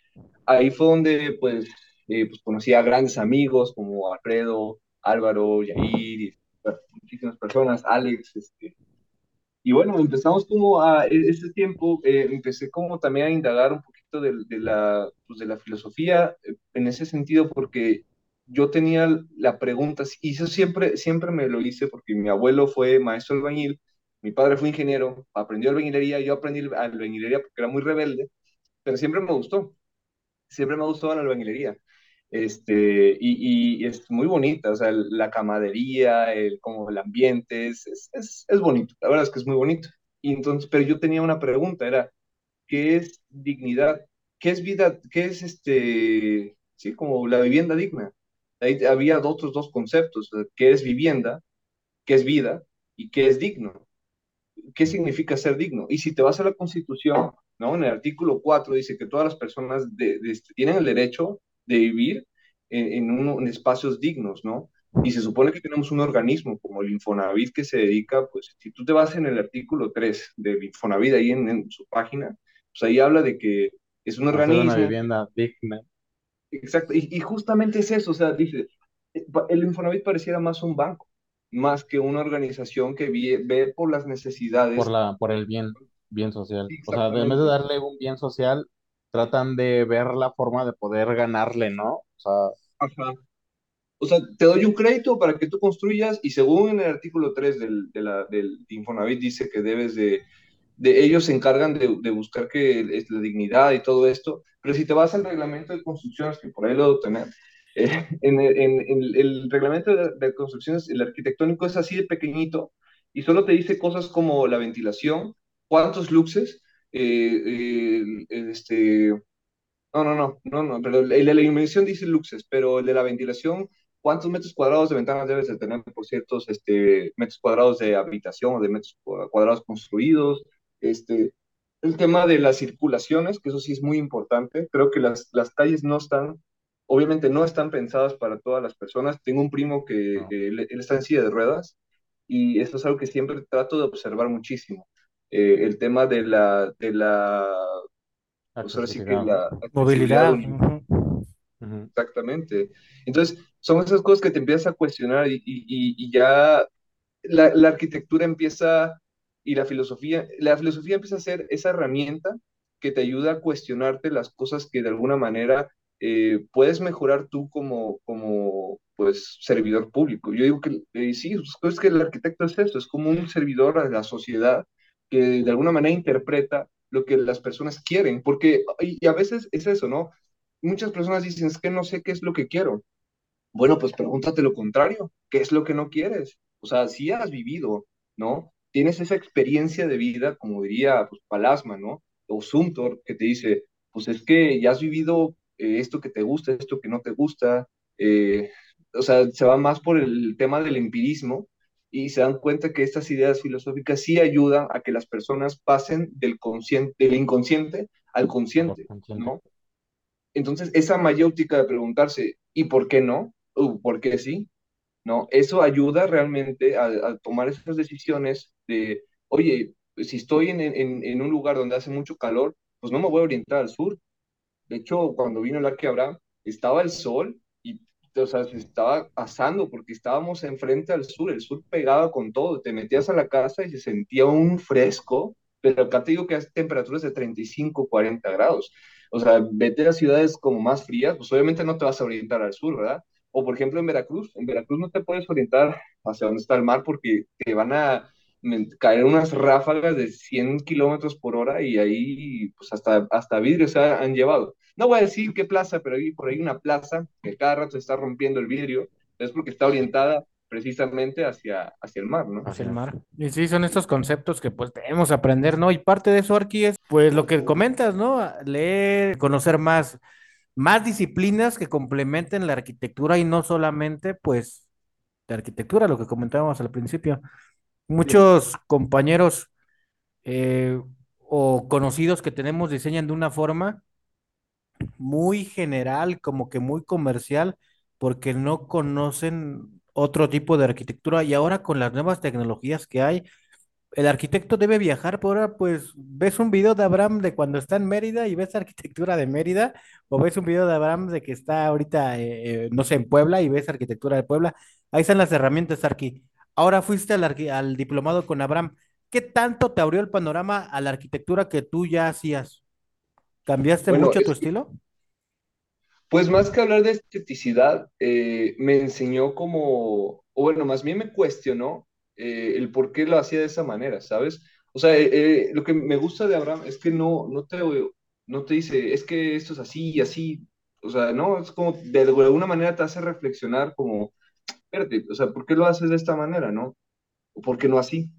ahí fue donde, pues, eh, pues conocí a grandes amigos como Alfredo, Álvaro, Yair, muchísimas personas, Alex, este, y bueno, empezamos como a, e, ese tiempo, eh, empecé como también a indagar un poquito de, la, pues de la filosofía eh, en ese sentido, porque yo tenía la pregunta, y eso siempre, siempre me lo hice porque mi abuelo fue maestro albañil, mi padre fue ingeniero, aprendió albañilería, yo aprendí albañilería porque era muy rebelde, pero siempre me gustó, siempre me gustó la albañilería. Este, y, y, es muy bonita, o sea, la camadería, el, como el ambiente, es, es, es, bonito, la verdad es que es muy bonito. Y entonces, pero yo tenía una pregunta, era, ¿qué es dignidad? ¿Qué es vida? ¿Qué es este, sí, como la vivienda digna? Ahí había otros dos conceptos, ¿qué es vivienda? ¿Qué es vida? ¿Y qué es digno? qué significa ser digno. Y si te vas a la Constitución, ¿no? En el artículo 4 dice que todas las personas de, de, este, tienen el derecho de vivir en, en, un, en, espacios dignos, ¿no? Y se supone que tenemos un organismo como el Infonavit que se dedica, pues, si tú te vas en el artículo 3 del Infonavit, ahí en, en su página, pues ahí habla de que es un organismo... Una vivienda digna. Exacto, y, y justamente es eso, o sea, dice, el Infonavit pareciera más un banco, más que una organización que ve, ve, por las necesidades. Por, la, por el bien, bien social. O sea, en vez de darle un bien social, tratan de ver la forma de poder ganarle, ¿no? O sea, Ajá. O sea, te doy un crédito para que tú construyas y según en el artículo 3 del, de la, del Infonavit dice que debes de, de ellos se encargan de, de, buscar que es la dignidad y todo esto, pero si te vas al reglamento de construcciones, que por ahí lo debo tener, eh, en, en, el reglamento de, construcciones, el arquitectónico es así de pequeñito y solo te dice cosas como la ventilación, cuántos luxes, eh, este, no, no, no, no, no, pero el de la iluminación dice luxes, pero el de la ventilación, cuántos metros cuadrados de ventanas debes de tener por ciertos este, metros cuadrados de habitación o de metros cuadrados construidos, este, el tema de las circulaciones, que eso sí es muy importante, creo que las, las calles no están obviamente no están pensadas para todas las personas. Tengo un primo que, no. que él, él, está en silla de ruedas y esto es algo que siempre trato de observar muchísimo. Eh, el tema de la, de la, pues ahora sí que la movilidad. Exactamente. Entonces, son esas cosas que te empiezas a cuestionar y, y, y ya la, la, arquitectura empieza y la filosofía, la filosofía empieza a ser esa herramienta que te ayuda a cuestionarte las cosas que de alguna manera eh, puedes mejorar tú como, como pues, servidor público. Yo digo que eh, sí, pues, es que el arquitecto es esto, es como un servidor a la sociedad que de alguna manera interpreta lo que las personas quieren, porque y a veces es eso, ¿no? Muchas personas dicen, es que no sé qué es lo que quiero. Bueno, pues pregúntate lo contrario, ¿qué es lo que no quieres? O sea, si has vivido, ¿no? Tienes esa experiencia de vida, como diría pues, Palasma, ¿no? O Sumtor, que te dice, pues es que ya has vivido eh, esto que te gusta, esto que no te gusta, eh, o sea, se va más por el tema del empirismo y se dan cuenta que estas ideas filosóficas sí ayudan a que las personas pasen del, consciente, del inconsciente al consciente, ¿no? Entonces, esa mayéutica de preguntarse, ¿y por qué no? ¿O por qué sí? ¿No? Eso ayuda realmente a, tomar esas decisiones de, oye, si estoy en, en, un lugar donde hace mucho calor, pues no me voy a orientar al sur. De hecho, cuando vino el Arque Abraham, estaba el sol o sea, se estaba asando porque estábamos enfrente al sur, el sur pegaba con todo, te metías a la casa y se sentía un fresco, pero acá te digo que hace temperaturas de 35, 40 grados. O sea, vete a ciudades como más frías, pues obviamente no te vas a orientar al sur, ¿verdad? O por ejemplo en Veracruz, en Veracruz no te puedes orientar hacia dónde está el mar porque te van a caer unas ráfagas de 100 kilómetros por hora y ahí pues hasta, hasta vidrio se han llevado. No voy a decir qué plaza, pero hay por ahí una plaza que cada rato se está rompiendo el vidrio, es porque está orientada precisamente hacia, hacia el mar, ¿no? Hacia el mar. Y sí, son estos conceptos que pues debemos aprender, ¿no? Y parte de eso, Arqui, es pues lo que comentas, ¿no? Leer, conocer más, más disciplinas que complementen la arquitectura y no solamente pues de arquitectura, lo que comentábamos al principio. Muchos compañeros eh, o conocidos que tenemos diseñan de una forma muy general, como que muy comercial, porque no conocen otro tipo de arquitectura y ahora con las nuevas tecnologías que hay, el arquitecto debe viajar por ahora, pues ves un video de Abraham de cuando está en Mérida y ves arquitectura de Mérida, o ves un video de Abraham de que está ahorita, eh, eh, no sé, en Puebla y ves arquitectura de Puebla. Ahí están las herramientas, Arqui. Ahora fuiste al, al diplomado con Abraham. ¿Qué tanto te abrió el panorama a la arquitectura que tú ya hacías? ¿Cambiaste mucho tu estilo? Pues más que hablar de esteticidad, eh, me enseñó como, o bueno, más bien me cuestionó eh, el por qué lo hacía de esa manera, ¿sabes? O sea, eh, lo que me gusta de Abraham es que no, no, te, no te dice, es que esto es así y así, o sea, no, es como de alguna manera te hace reflexionar como, espérate, o sea, ¿por qué lo haces de esta manera, no? ¿O por qué no así?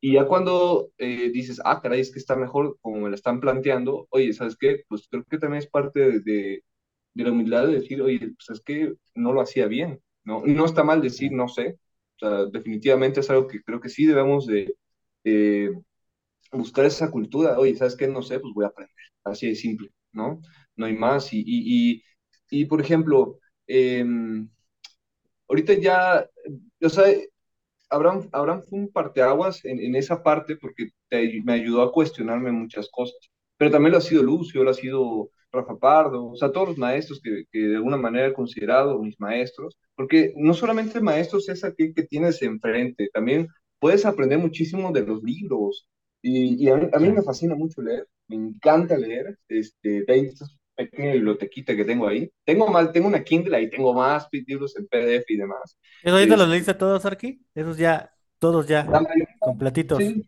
Y ya cuando eh, dices, ah, caray, es que está mejor como me la están planteando, oye, ¿sabes qué? Pues creo que también es parte de, de, la humildad de decir, oye, pues es que no lo hacía bien, ¿no? No está mal decir, no sé, definitivamente es algo que creo que sí debemos de buscar esa cultura, oye, ¿sabes qué? No sé, pues voy a aprender, así de simple, ¿no? No hay más. Y, y, y, por ejemplo, em, ahorita ya, o sea, Abraham, Abraham fue un parteaguas en, en esa parte porque me ayudó a cuestionarme muchas cosas. Pero también lo ha sido Lucio, lo ha sido Rafa Pardo, o sea, todos los maestros que, que de alguna manera he considerado mis maestros, porque no solamente maestros es aquel que tienes enfrente, también puedes aprender muchísimo de los libros. Y, y a, mí, me fascina mucho leer, me encanta leer, este, de pequeña bibliotequita que tengo ahí. Tengo más, tengo una Kindle y tengo más libros en PDF y demás. ¿Eso ahorita los leíste todos, Arki? Esos ya, todos ya, completitos. Sí.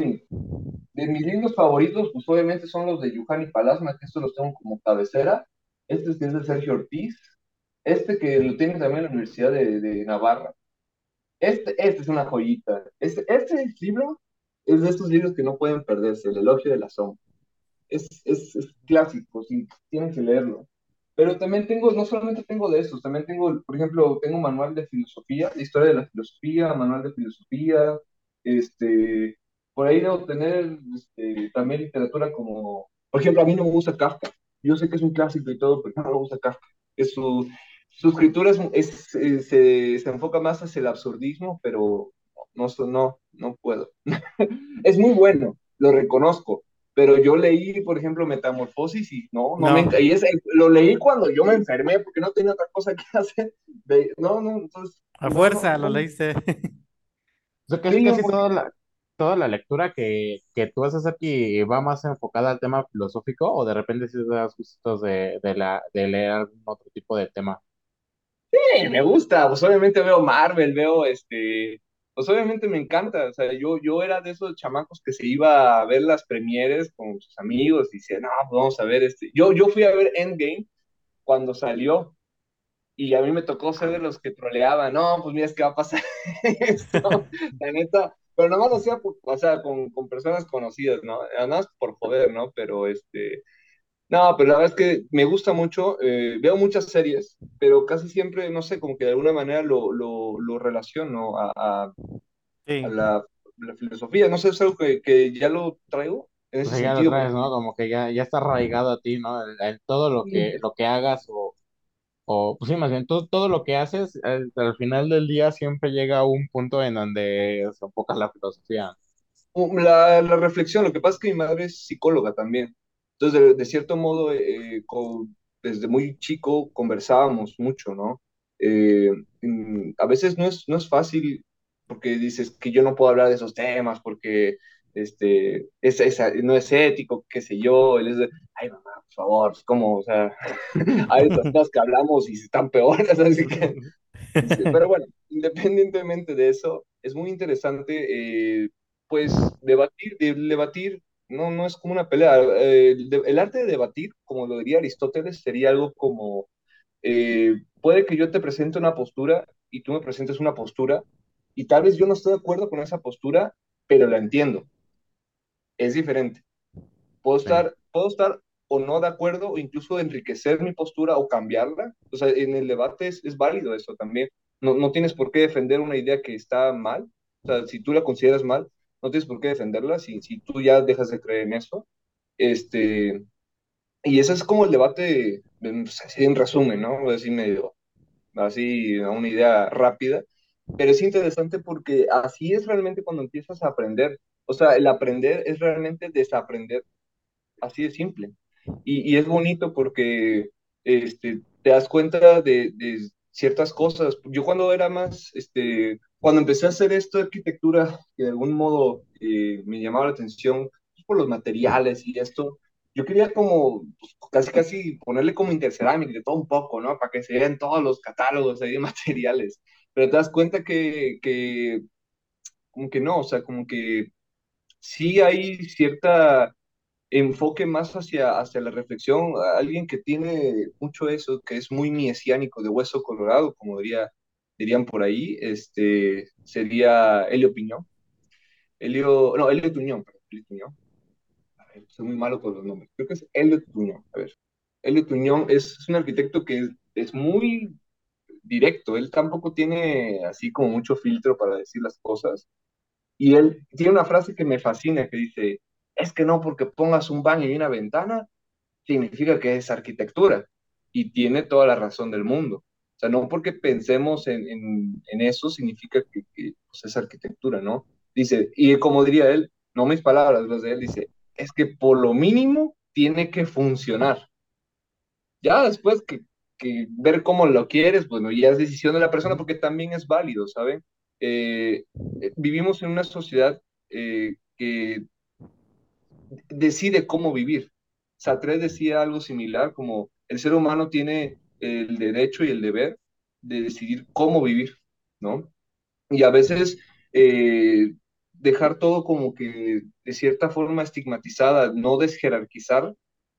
De mis libros favoritos, pues obviamente son los de Yuhani Palasma, que estos los tengo como cabecera. Este es, de Sergio Ortiz. Este que lo tiene también en la Universidad de, Navarra. Este, este es una joyita. Este, este libro es de estos libros que no pueden perderse, El elogio de la sombra es, es, clásico, sí, tienen que leerlo. Pero también tengo, no solamente tengo de estos, también tengo, por ejemplo, tengo manual de filosofía, de historia de la filosofía, manual de filosofía, este, por ahí debo tener este, también literatura como, por ejemplo, a mí no me gusta Kafka, yo sé que es un clásico y todo, pero no me gusta Kafka, es su, su escritura es, es, se, se, enfoca más hacia el absurdismo, pero no, no, no puedo. es muy bueno, lo reconozco, pero yo leí, por ejemplo, Metamorfosis y no, no, me y ese, lo leí cuando yo me enfermé porque no tenía otra cosa que hacer. no, no, entonces. A fuerza, lo leíste. O sea, casi, casi toda, la, toda la lectura que, que tú haces aquí va más enfocada al tema filosófico o de repente si te das gustos de, de, la, de leer algún otro tipo de tema. Sí, me gusta, pues obviamente veo Marvel, veo este, pues obviamente me encanta, o sea, yo, yo era de esos chamacos que se iba a ver las premieres con sus amigos y decía, no, pues vamos a ver este. Yo, yo fui a ver Endgame cuando salió y a mí me tocó ser de los que troleaban, no, pues mira, es que va a pasar esto, la neta, pero nada más lo hacía, o sea, con, con, personas conocidas, ¿no? Nada más por poder, ¿no? Pero este, no, pero la verdad es que me gusta mucho, eh, veo muchas series, pero casi siempre, no sé, como que de alguna manera lo, lo, lo relaciono a, a, Sí. a la, la filosofía, no sé, es algo que, que ya lo traigo en O ese ya lo sentido. traes, ¿no? Como que ya, ya está arraigado a ti, ¿no? En, en todo lo que, lo que hagas o, o pues sí, más bien, todo, todo lo que haces, al, al final del día siempre llega a un punto en donde se enfoca la filosofía. Um, La, la reflexión, lo que pasa es que mi madre es psicóloga también. Entonces, de, de cierto modo, eh, con- desde muy chico conversábamos mucho, ¿no? Eh, mm, a veces no es, no es fácil porque dices que yo no puedo hablar de esos temas porque este, es, es- no es ético, qué sé yo. Él es ay, mamá, por favor, como, o sea, hay cosas que hablamos y están peores, así que Sí, pero bueno, independientemente de eso, es muy interesante, eh, pues, debatir, de- debatir no, no es como una pelea. eh, el arte de debatir, como lo diría Aristóteles, sería algo como, eh, puede que yo te presente una postura y tú me presentes una postura, y tal vez yo no estoy de acuerdo con esa postura, pero la entiendo. Es diferente puedo Sí. estar, puedo estar o no de acuerdo, o incluso enriquecer mi postura o cambiarla. O sea, en el debate es, es válido eso también. No, no tienes por qué defender una idea que está mal. O sea, si tú la consideras mal, no tienes por qué defenderla si, si tú ya dejas de creer en eso. Este, y ese es como el debate, en, pues, en resumen, ¿no? Así medio, así una idea rápida. Pero es interesante porque así es realmente cuando empiezas a aprender. O sea, el aprender es realmente desaprender así de simple. Y, y es bonito porque este, te das cuenta de, de ciertas cosas. Yo cuando era más, este, cuando empecé a hacer esto de arquitectura, que de algún modo eh, me llamaba la atención pues, por los materiales y esto, yo quería como pues, casi casi ponerle como intercerámica de todo un poco, ¿no? Para que se vean todos los catálogos ahí de materiales. Pero te das cuenta que, que como que no, o sea, como que sí hay cierta enfoque más hacia, hacia la reflexión, alguien que tiene mucho eso, que es muy mesiánico, de hueso colorado, como diría, dirían por ahí, este, sería Helio Piñón. Helio, no, Helio Tuñón, perdón, Tuñón. A soy muy malo con los nombres. Creo que es Helio Tuñón. A ver, Helio Tuñón es, es un arquitecto que es, es muy directo, él tampoco tiene así como mucho filtro para decir las cosas y él tiene una frase que me fascina, que dice, es que no porque pongas un baño y una ventana, significa que es arquitectura. Y tiene toda la razón del mundo. O sea, no porque pensemos en, en, eso significa que, que pues, es arquitectura, ¿no? Dice, y como diría él, no mis palabras, las de él, dice, es que por lo mínimo tiene que funcionar. Ya después que, que ver cómo lo quieres, bueno, ya es decisión de la persona porque también es válido, ¿saben? Eh, eh, vivimos en una sociedad eh, que decide cómo vivir. Sartre decía algo similar, como el ser humano tiene el derecho y el deber de decidir cómo vivir, ¿no? Y a veces dejar todo como que de cierta forma estigmatizada, no desjerarquizar,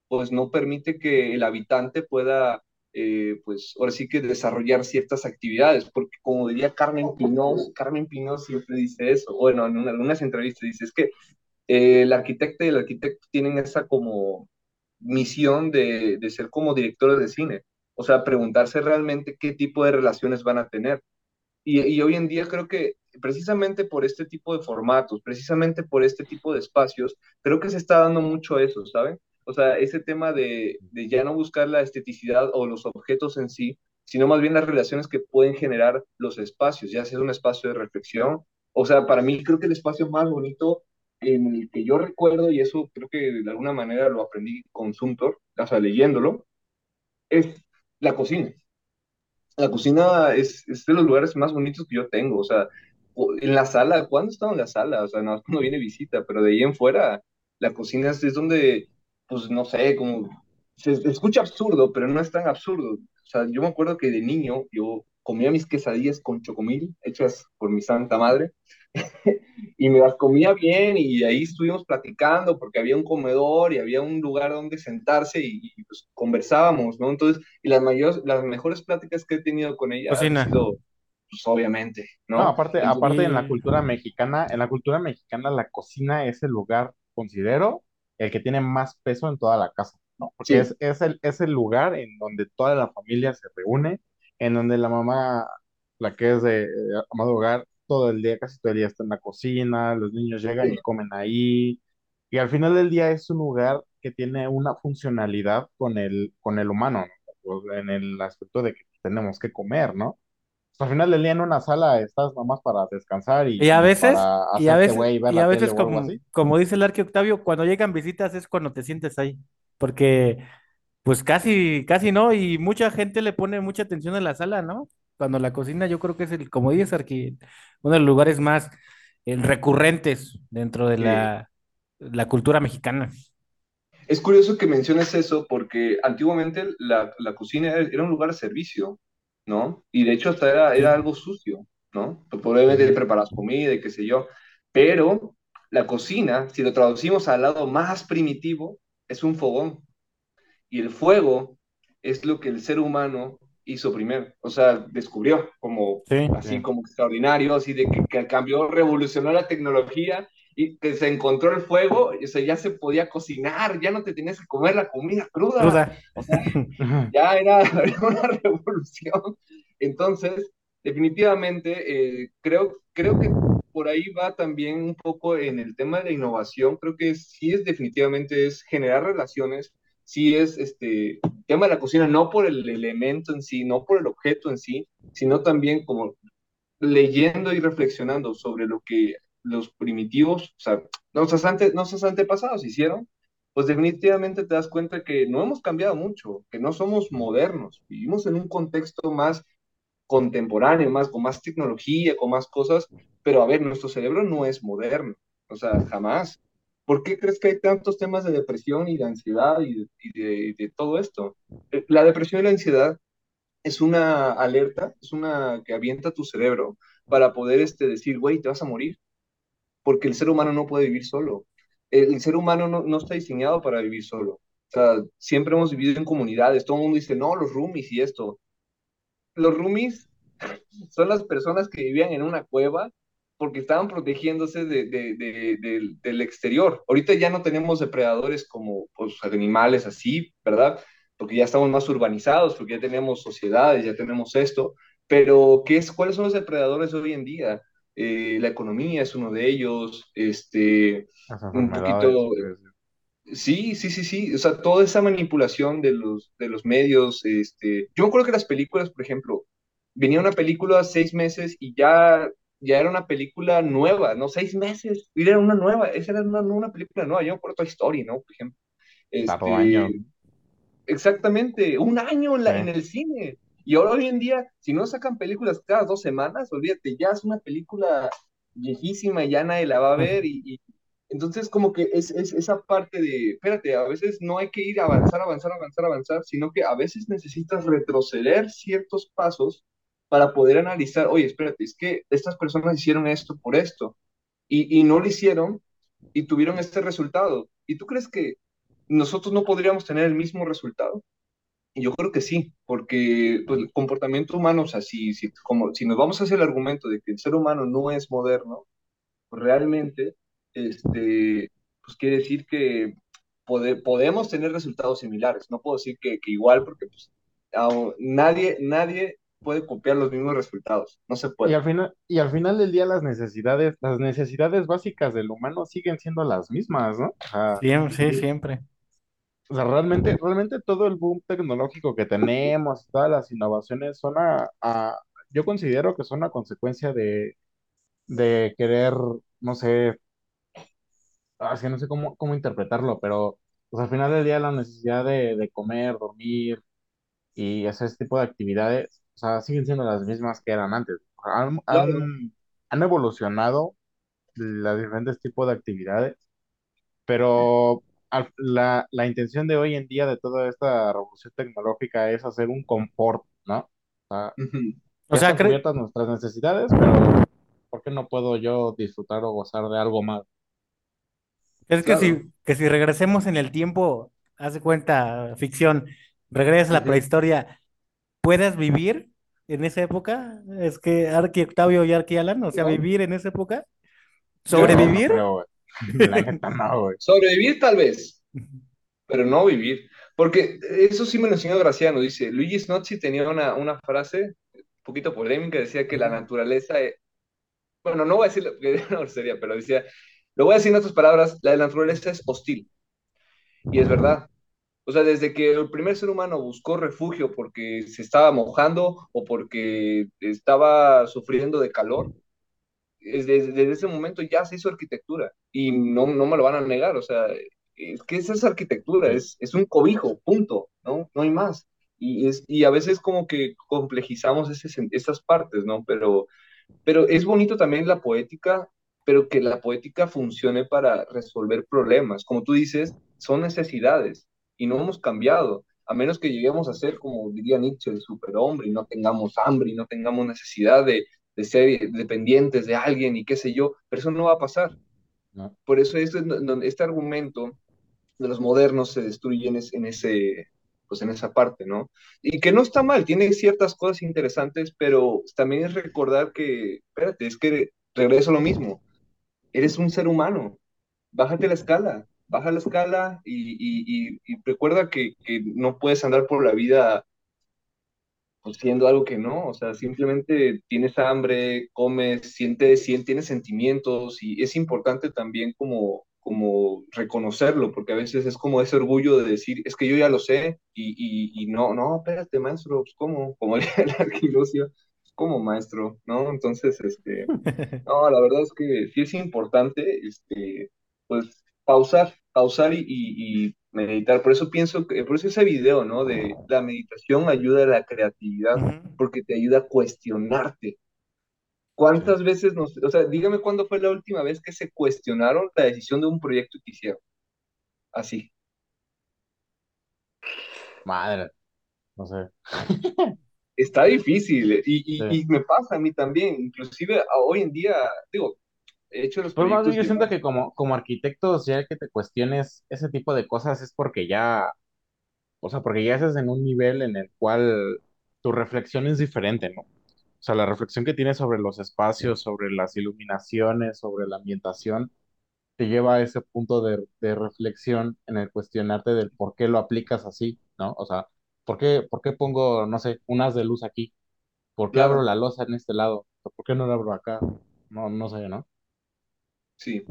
pues no permite que el habitante pueda, eh, pues ahora sí que desarrollar ciertas actividades, porque como diría Carmen Pinós, Carmen Pinós siempre dice eso, bueno, en algunas entrevistas dice, es que eh, el arquitecto y el arquitecto tienen esa como misión de, de ser como directores de cine, o sea, preguntarse realmente qué tipo de relaciones van a tener. Y, y, hoy en día creo que precisamente por este tipo de formatos, precisamente por este tipo de espacios, creo que se está dando mucho eso, ¿saben? O sea, ese tema de, de ya no buscar la esteticidad o los objetos en sí, sino más bien las relaciones que pueden generar los espacios, ya sea un espacio de reflexión. O sea, para mí creo que el espacio más bonito en el que yo recuerdo, y eso creo que de alguna manera lo aprendí con Sumtor, o sea, leyéndolo, es la cocina la cocina es, es, de los lugares más bonitos que yo tengo. O sea, en la sala, ¿cuándo estaba en la sala? O sea, no cuando viene visita, pero de ahí en fuera, la cocina es, es donde, pues no sé, como se, escucha absurdo, pero no es tan absurdo. O sea, yo me acuerdo que de niño yo comía mis quesadillas con chocomil, hechas por mi santa madre, y me las comía bien y ahí estuvimos platicando porque había un comedor y había un lugar donde sentarse y, pues, conversábamos, ¿no? Entonces, y las, mayores, las mejores pláticas que he tenido con ella Cocina. han sido, pues obviamente, ¿no? No, aparte, Entonces, aparte en la cultura mexicana, en la cultura mexicana la cocina es el lugar, considero, el que tiene más peso en toda la casa, ¿no? Porque Sí. es, es el, es el lugar en donde toda la familia se reúne, en donde la mamá, la que es de eh, amado hogar, todo el día, casi todo el día está en la cocina, los niños llegan y comen ahí, y al final del día es un lugar que tiene una funcionalidad con el, con el humano, ¿no? Pues, En el aspecto de que tenemos que comer, ¿no? Al final del día en una sala estás nomás para descansar y, Y a veces, para y a veces, ver y a veces como, dice el Arqui Octavio, cuando llegan visitas es cuando te sientes ahí, porque pues casi, casi no, y mucha gente le pone mucha atención a la sala, ¿no? Cuando la cocina yo creo que es el, como dices, Arqui, uno de los lugares más eh, recurrentes dentro de Sí. la, la cultura mexicana. Es curioso que menciones eso porque antiguamente la, la cocina era, era un lugar de servicio, ¿no? Y de hecho hasta era, era algo sucio, ¿no? Probablemente preparas comida y qué sé yo, pero la cocina, si lo traducimos al lado más primitivo, es un fogón. Y el fuego es lo que el ser humano hizo primero, o sea, descubrió como Sí. así Sí. como extraordinario, así de que, que cambió, revolucionó la tecnología y que se encontró el fuego, y, o sea, ya se podía cocinar, ya no te tenías que comer la comida cruda, Cruda. o sea, ya era, era una revolución. Entonces, definitivamente, eh, creo, creo que por ahí va también un poco en el tema de la innovación, creo que sí es definitivamente es generar relaciones, sí es este tema de la cocina, no por el elemento en sí, no por el objeto en sí, sino también como leyendo y reflexionando sobre lo que los primitivos, o sea, nuestros, ante, nuestros antepasados hicieron, pues definitivamente te das cuenta que no hemos cambiado mucho, que no somos modernos, vivimos en un contexto más contemporáneo, más con más tecnología, con más cosas, pero a ver, nuestro cerebro no es moderno, o sea, jamás. ¿Por qué crees que hay tantos temas de depresión y de ansiedad y de, y de, todo esto? Eh, La depresión y la ansiedad es una alerta, es una que avienta tu cerebro para poder este, decir, güey, te vas a morir, porque el ser humano no puede vivir solo. El, ser humano no, no, está diseñado para vivir solo. O sea, siempre hemos vivido en comunidades, todo el mundo dice, no, los roomies y esto. Los roomies son las personas que vivían en una cueva porque estaban protegiéndose de, de, de, del, del exterior. Ahorita ya no tenemos depredadores como pues, animales así, ¿verdad? porque ya estamos más urbanizados, porque ya tenemos sociedades, ya tenemos esto, pero ¿qué es, ¿cuáles son los depredadores hoy en día? Eh, la economía es uno de ellos, este, un poquito... Sí, sí, sí, sí, o sea, toda esa manipulación de los, de los medios, este, yo me acuerdo que las películas, por ejemplo, venía una película seis meses y ya, ya era una película nueva, ¿no? Seis meses, y era una nueva, esa era una, una película nueva, yo me acuerdo Toy Story, ¿no? Por ejemplo. Este, año. Exactamente, un año en, la, sí. en el cine. Y ahora hoy en día, si no sacan películas cada dos semanas, olvídate, ya es una película viejísima y ya nadie la va a ver. Y, y entonces como que es, es, esa parte de, espérate, a veces no hay que ir a avanzar, avanzar, avanzar, avanzar, sino que a veces necesitas retroceder ciertos pasos para poder analizar, oye, espérate, es que estas personas hicieron esto por esto y, y no lo hicieron y tuvieron este resultado. ¿Y tú crees que nosotros no podríamos tener el mismo resultado? Yo creo que sí, porque pues, el comportamiento humano, o sea, si, si, como, si nos vamos hacia el argumento de que el ser humano no es moderno, pues realmente, este, pues quiere decir que pode, podemos tener resultados similares. No puedo decir que, que igual, porque pues, nadie, nadie puede copiar los mismos resultados, no se puede. Y al, final, y al final del día las necesidades, las necesidades básicas del humano siguen siendo las mismas, ¿no? O sea, sí, sí, siempre. O sea, realmente, realmente todo el boom tecnológico que tenemos, todas las innovaciones son a, a yo considero que son a consecuencia de, de querer, no sé, así no sé cómo, cómo interpretarlo, pero pues, al final del día la necesidad de, de comer, dormir y hacer este tipo de actividades, o sea, siguen siendo las mismas que eran antes. Han, han, han evolucionado los diferentes tipos de actividades, pero la, la, intención de hoy en día de toda esta revolución tecnológica es hacer un confort, ¿no? O sea, uh -huh. O sea, cubiertas nuestras necesidades, pero ¿por qué no puedo yo disfrutar o gozar de algo más? Es que si, que si regresemos en el tiempo, haz cuenta, ficción, regresa a la prehistoria, ¿puedes vivir en esa época? Es que Arqui Octavio y Arqui Alan, o sea, vivir en esa época, sobrevivir. Sobrevivir tal vez, pero no vivir. Porque eso sí me lo enseñó Graciano, dice, Luigi Snozzi tenía una, una frase un poquito polémica, decía que la naturaleza, bueno, no voy a decir que no sería, pero decía, lo voy a decir en otras palabras, la naturaleza es hostil. Y es verdad. O sea, desde que el primer ser humano buscó refugio porque se estaba mojando o porque estaba sufriendo de calor, desde, ese momento ya se hizo arquitectura y no, no me lo van a negar. O sea, es que esa es arquitectura, es, es un cobijo, punto, ¿no? No hay más. Y, es, y a veces como que complejizamos ese, esas partes, ¿no? Pero, pero es bonito también la poética, pero que la poética funcione para resolver problemas. Como tú dices, son necesidades y no hemos cambiado, a menos que lleguemos a ser, como diría Nietzsche, el superhombre y no tengamos hambre y no tengamos necesidad de, de ser dependientes de alguien y qué sé yo, pero eso no va a pasar. Por eso este, este argumento de los modernos se destruyen en, ese, pues en esa parte, ¿no? Y que no está mal, tiene ciertas cosas interesantes, pero también es recordar que, espérate, es que regreso a lo mismo, eres un ser humano, bájate la escala, baja la escala y, recuerda que, que, no puedes andar por la vida pues, siendo algo que no, o sea, simplemente tienes hambre, comes, sientes, tienes sentimientos y es importante también como como reconocerlo, porque a veces es como ese orgullo de decir, es que yo ya lo sé, y, y, no, no, espérate, maestro, pues ¿cómo? Como el arquilucio, como maestro, ¿no? Entonces, este, no, la verdad es que sí es importante, este, pues, pausar, pausar y, y, meditar. Por eso pienso que, por eso ese video, ¿no? De la meditación ayuda a la creatividad, porque te ayuda a cuestionarte, ¿Cuántas veces nos, o sea, dígame cuándo fue la última vez que se cuestionaron la decisión de un proyecto que hicieron? Así. Madre, no sé. Está difícil eh, y, y, me pasa a mí también, inclusive hoy en día, digo, he hecho los Pero más yo siento que como, como arquitecto, ya que te cuestiones ese tipo de cosas es porque ya, o sea, porque ya estás en un nivel en el cual tu reflexión es diferente, ¿no? O sea, la reflexión que tienes sobre los espacios, sobre las iluminaciones, sobre la ambientación, te lleva a ese punto de, reflexión en el cuestionarte del por qué lo aplicas así, ¿no? O sea, ¿por qué, por qué pongo, no sé, un haz de luz aquí? ¿Por qué abro la losa en este lado? ¿Por qué no la abro acá? No, no sé, ¿no? Sí,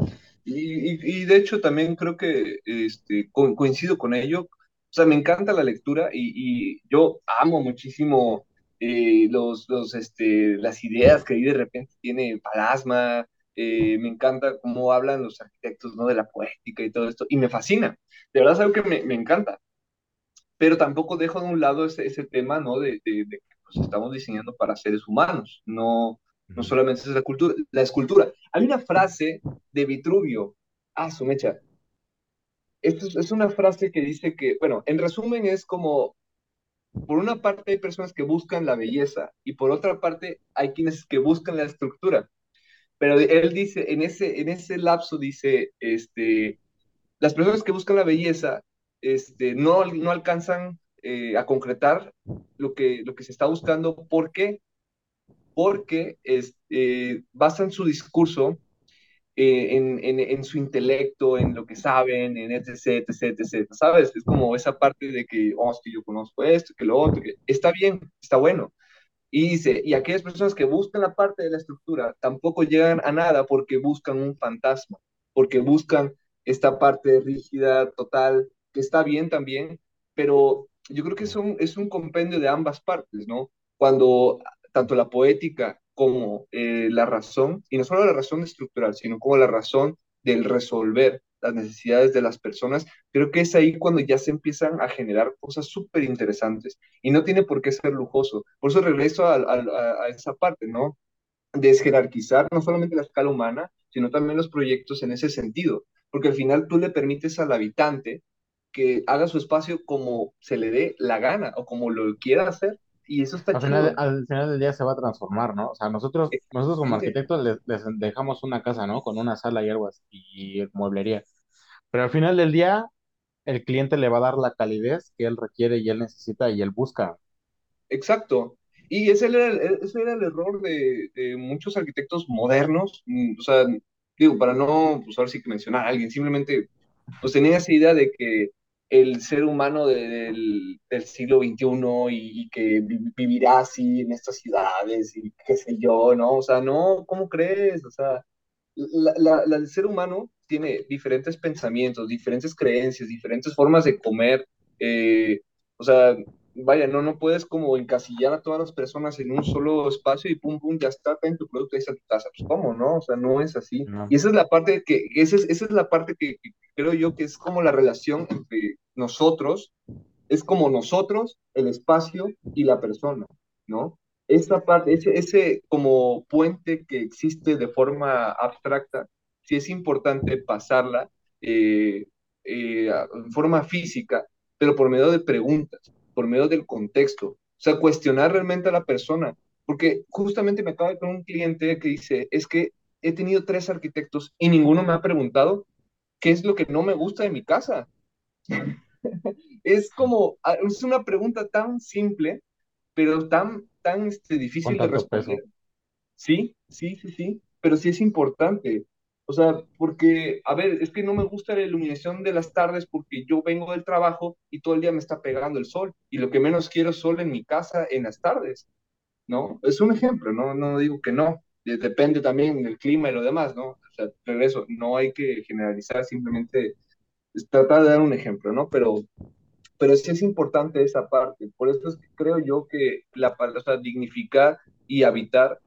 y, y, de hecho también creo que este, coincido con ello. O sea, me encanta la lectura y, y yo amo muchísimo eh, los, los, este, las ideas que ahí de repente tiene Palasma, eh, me encanta cómo hablan los arquitectos ¿no? de la poética y todo esto, y me fascina, de verdad es algo que me, me encanta, pero tampoco dejo de un lado ese, ese tema ¿no? de, de, que pues, estamos diseñando para seres humanos, no, no solamente es la, cultura, la escultura. Hay una frase de Vitruvio, ah, su mecha, esto es una frase que dice que, bueno, en resumen es como por una parte hay personas que buscan la belleza y por otra parte hay quienes que buscan la estructura. Pero él dice, en ese, en ese lapso dice, este, las personas que buscan la belleza este, no, no alcanzan eh, a concretar lo que, lo que se está buscando. ¿Por Porque este, basan su discurso eh, en, en, su intelecto, en lo que saben, en etc, etc, etc, ¿sabes? Es como esa parte de que, oh, es que yo conozco esto, que lo otro, que está bien, está bueno. Y dice, y aquellas personas que buscan la parte de la estructura tampoco llegan a nada porque buscan un fantasma, porque buscan esta parte rígida, total, que está bien también, pero yo creo que es un, es un compendio de ambas partes, ¿no? Cuando tanto la poética como eh, la razón, y no solo la razón estructural, sino como la razón del resolver las necesidades de las personas, creo que es ahí cuando ya se empiezan a generar cosas súper interesantes y no tiene por qué ser lujoso. Por eso regreso a, a, esa parte, ¿no? Desjerarquizar no solamente la escala humana, sino también los proyectos en ese sentido, porque al final tú le permites al habitante que haga su espacio como se le dé la gana o como lo quiera hacer y eso está Al chido. final, al final del día se va a transformar, ¿no? O sea, nosotros, nosotros como arquitectos les, les dejamos una casa, ¿no? Con una sala y algo así, y mueblería. Pero al final del día, el cliente le va a dar la calidez que él requiere y él necesita y él busca. Exacto. Y ese era el, ese era el error de, de muchos arquitectos modernos. mm, O sea, digo, para no, pues ahora sí que mencionar a alguien, simplemente, pues tenía esa idea de que el ser humano de- del, del siglo XXI y, y que vi- vivirá así en estas ciudades y qué sé yo, ¿no? O sea, no, ¿cómo crees? O sea, la, la- la- el ser humano tiene diferentes pensamientos, diferentes creencias, diferentes formas de comer. eh, o sea, vaya, no, no puedes como encasillar a todas las personas en un solo espacio y pum, pum, ya está, en tu producto, ahí está tu casa. Pues, ¿cómo, no? O sea, no es así. ¿no? Y esa es la parte que, esa es, esa es la parte que, que creo yo que es como la relación entre nosotros, es como nosotros, el espacio y la persona, ¿no? Esa parte, ese, ese como puente que existe de forma abstracta, sí es importante pasarla eh, eh, en forma física, pero por medio de preguntas, por medio del contexto. O sea, cuestionar realmente a la persona. Porque justamente me acaba de con un cliente que dice, es que he tenido tres arquitectos y ninguno me ha preguntado qué es lo que no me gusta de mi casa. Es como, ah, es una pregunta tan simple, pero tan, tan este, difícil de peso. responder. Sí, sí, sí, sí, pero sí es importante. O sea, porque, a ver, es que no me gusta la iluminación de las tardes porque yo vengo del trabajo y todo el día me está pegando el sol y lo que menos quiero es sol en mi casa en las tardes, ¿no? Es un ejemplo, no, no digo que no, depende también del clima y lo demás, ¿no? O sea, regreso, no hay que generalizar, simplemente es tratar de dar un ejemplo, ¿no? Pero pero sí es importante esa parte. Por eso es que creo yo que la palabra, o sea, dignificar y habitar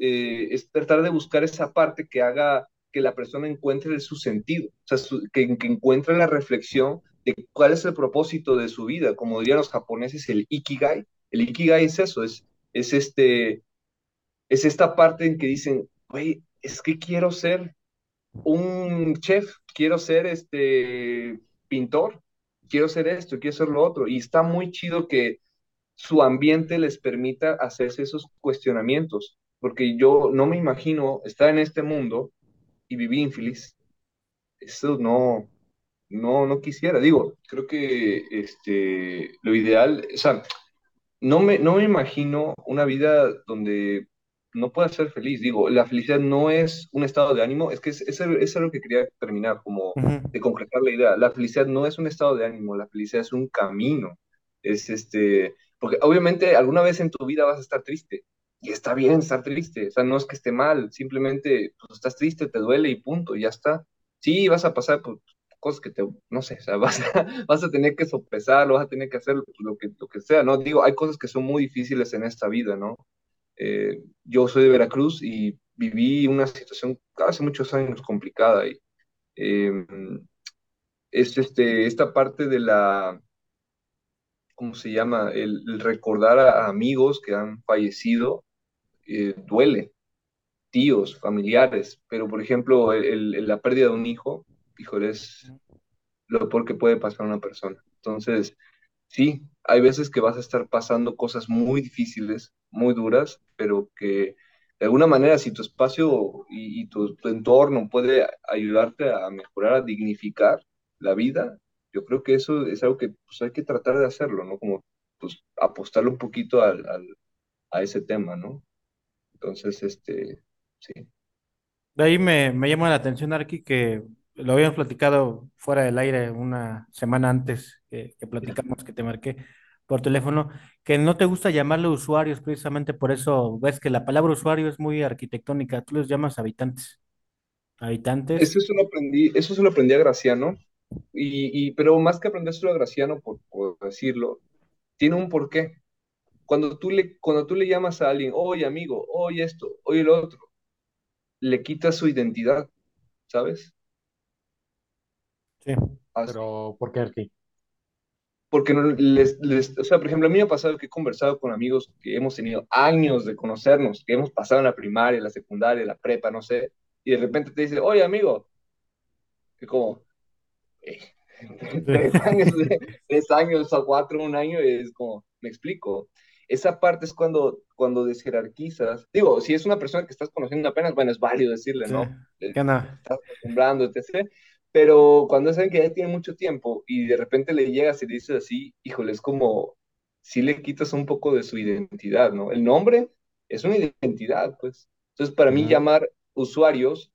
eh, es tratar de buscar esa parte que haga que la persona encuentre su sentido, o sea, su- que, que encuentre la reflexión de cuál es el propósito de su vida. Como dirían los japoneses, el ikigai. El ikigai es eso, es, es, este, es esta parte en que dicen, güey, es que quiero ser un chef, quiero ser este pintor, quiero ser esto, quiero ser lo otro. Y está muy chido que su ambiente les permita hacerse esos cuestionamientos, porque yo no me imagino estar en este mundo y vivir infeliz. Eso no, no, no quisiera. Digo, creo que este, lo ideal, o sea, no me, no me imagino una vida donde no pueda ser feliz. Digo, la felicidad no es un estado de ánimo, es que es, es, es lo que quería terminar, como Ujú. de concretar la idea. La felicidad no es un estado de ánimo, la felicidad es un camino. Es este, porque obviamente alguna vez en tu vida vas a estar triste. Y está bien estar triste, o sea, no es que esté mal, simplemente pues, estás triste, te duele y punto, y ya está. Sí, vas a pasar por cosas que te, no sé, o sea, vas a, vas a tener que sopesar, vas a tener que hacer lo que, lo que sea, ¿no? Digo, hay cosas que son muy difíciles en esta vida, ¿no? Eh, yo soy de Veracruz y viví una situación hace muchos años complicada y eh, es este, esta parte de la, ¿cómo se llama? El, el recordar a, amigos que han fallecido eh, duele, tíos, familiares, pero por ejemplo, el, el, la pérdida de un hijo, híjole, es lo peor que puede pasar a una persona. Entonces, sí, hay veces que vas a estar pasando cosas muy difíciles, muy duras, pero que de alguna manera si tu espacio y, tu, entorno puede ayudarte a mejorar, a dignificar la vida, yo creo que eso es algo que pues, hay que tratar de hacerlo, ¿no? Como pues apostarle un poquito al, a ese tema, ¿no? Entonces, este, sí. De ahí me, me llama la atención, Arki, que lo habíamos platicado fuera del aire una semana antes que, que platicamos, que te marqué por teléfono, que no te gusta llamarle usuarios, precisamente por eso ves que la palabra usuario es muy arquitectónica, tú los llamas habitantes. Habitantes. Eso, eso, lo, aprendí, eso se lo aprendí a Graciano, y, y, pero más que aprendérselo a Graciano, por, por decirlo, tiene un porqué. Cuando tú, le, cuando tú le llamas a alguien, oye amigo, oye esto, oye lo otro, le quitas su identidad, ¿sabes? Sí. Así. Pero, ¿por qué aquí? Porque les, les, o sea, por ejemplo, a mí me ha pasado que he conversado con amigos que hemos tenido años de conocernos, que hemos pasado en la primaria, la secundaria, la prepa, no sé, y de repente te dice, oye, amigo, que como, eh, tres años, tres años a cuatro, un año, es como, me explico. esa parte es cuando, cuando desjerarquizas. Digo, si es una persona que estás conociendo apenas, bueno, es válido decirle, ¿no? ¿Qué no? Estás acostumbrando, etc. Pero cuando alguien que ya tiene mucho tiempo y de repente le llegas y le dices así, híjole, es como si le quitas un poco de su identidad, ¿no? El nombre es una identidad, pues. Entonces, para mí, llamar usuarios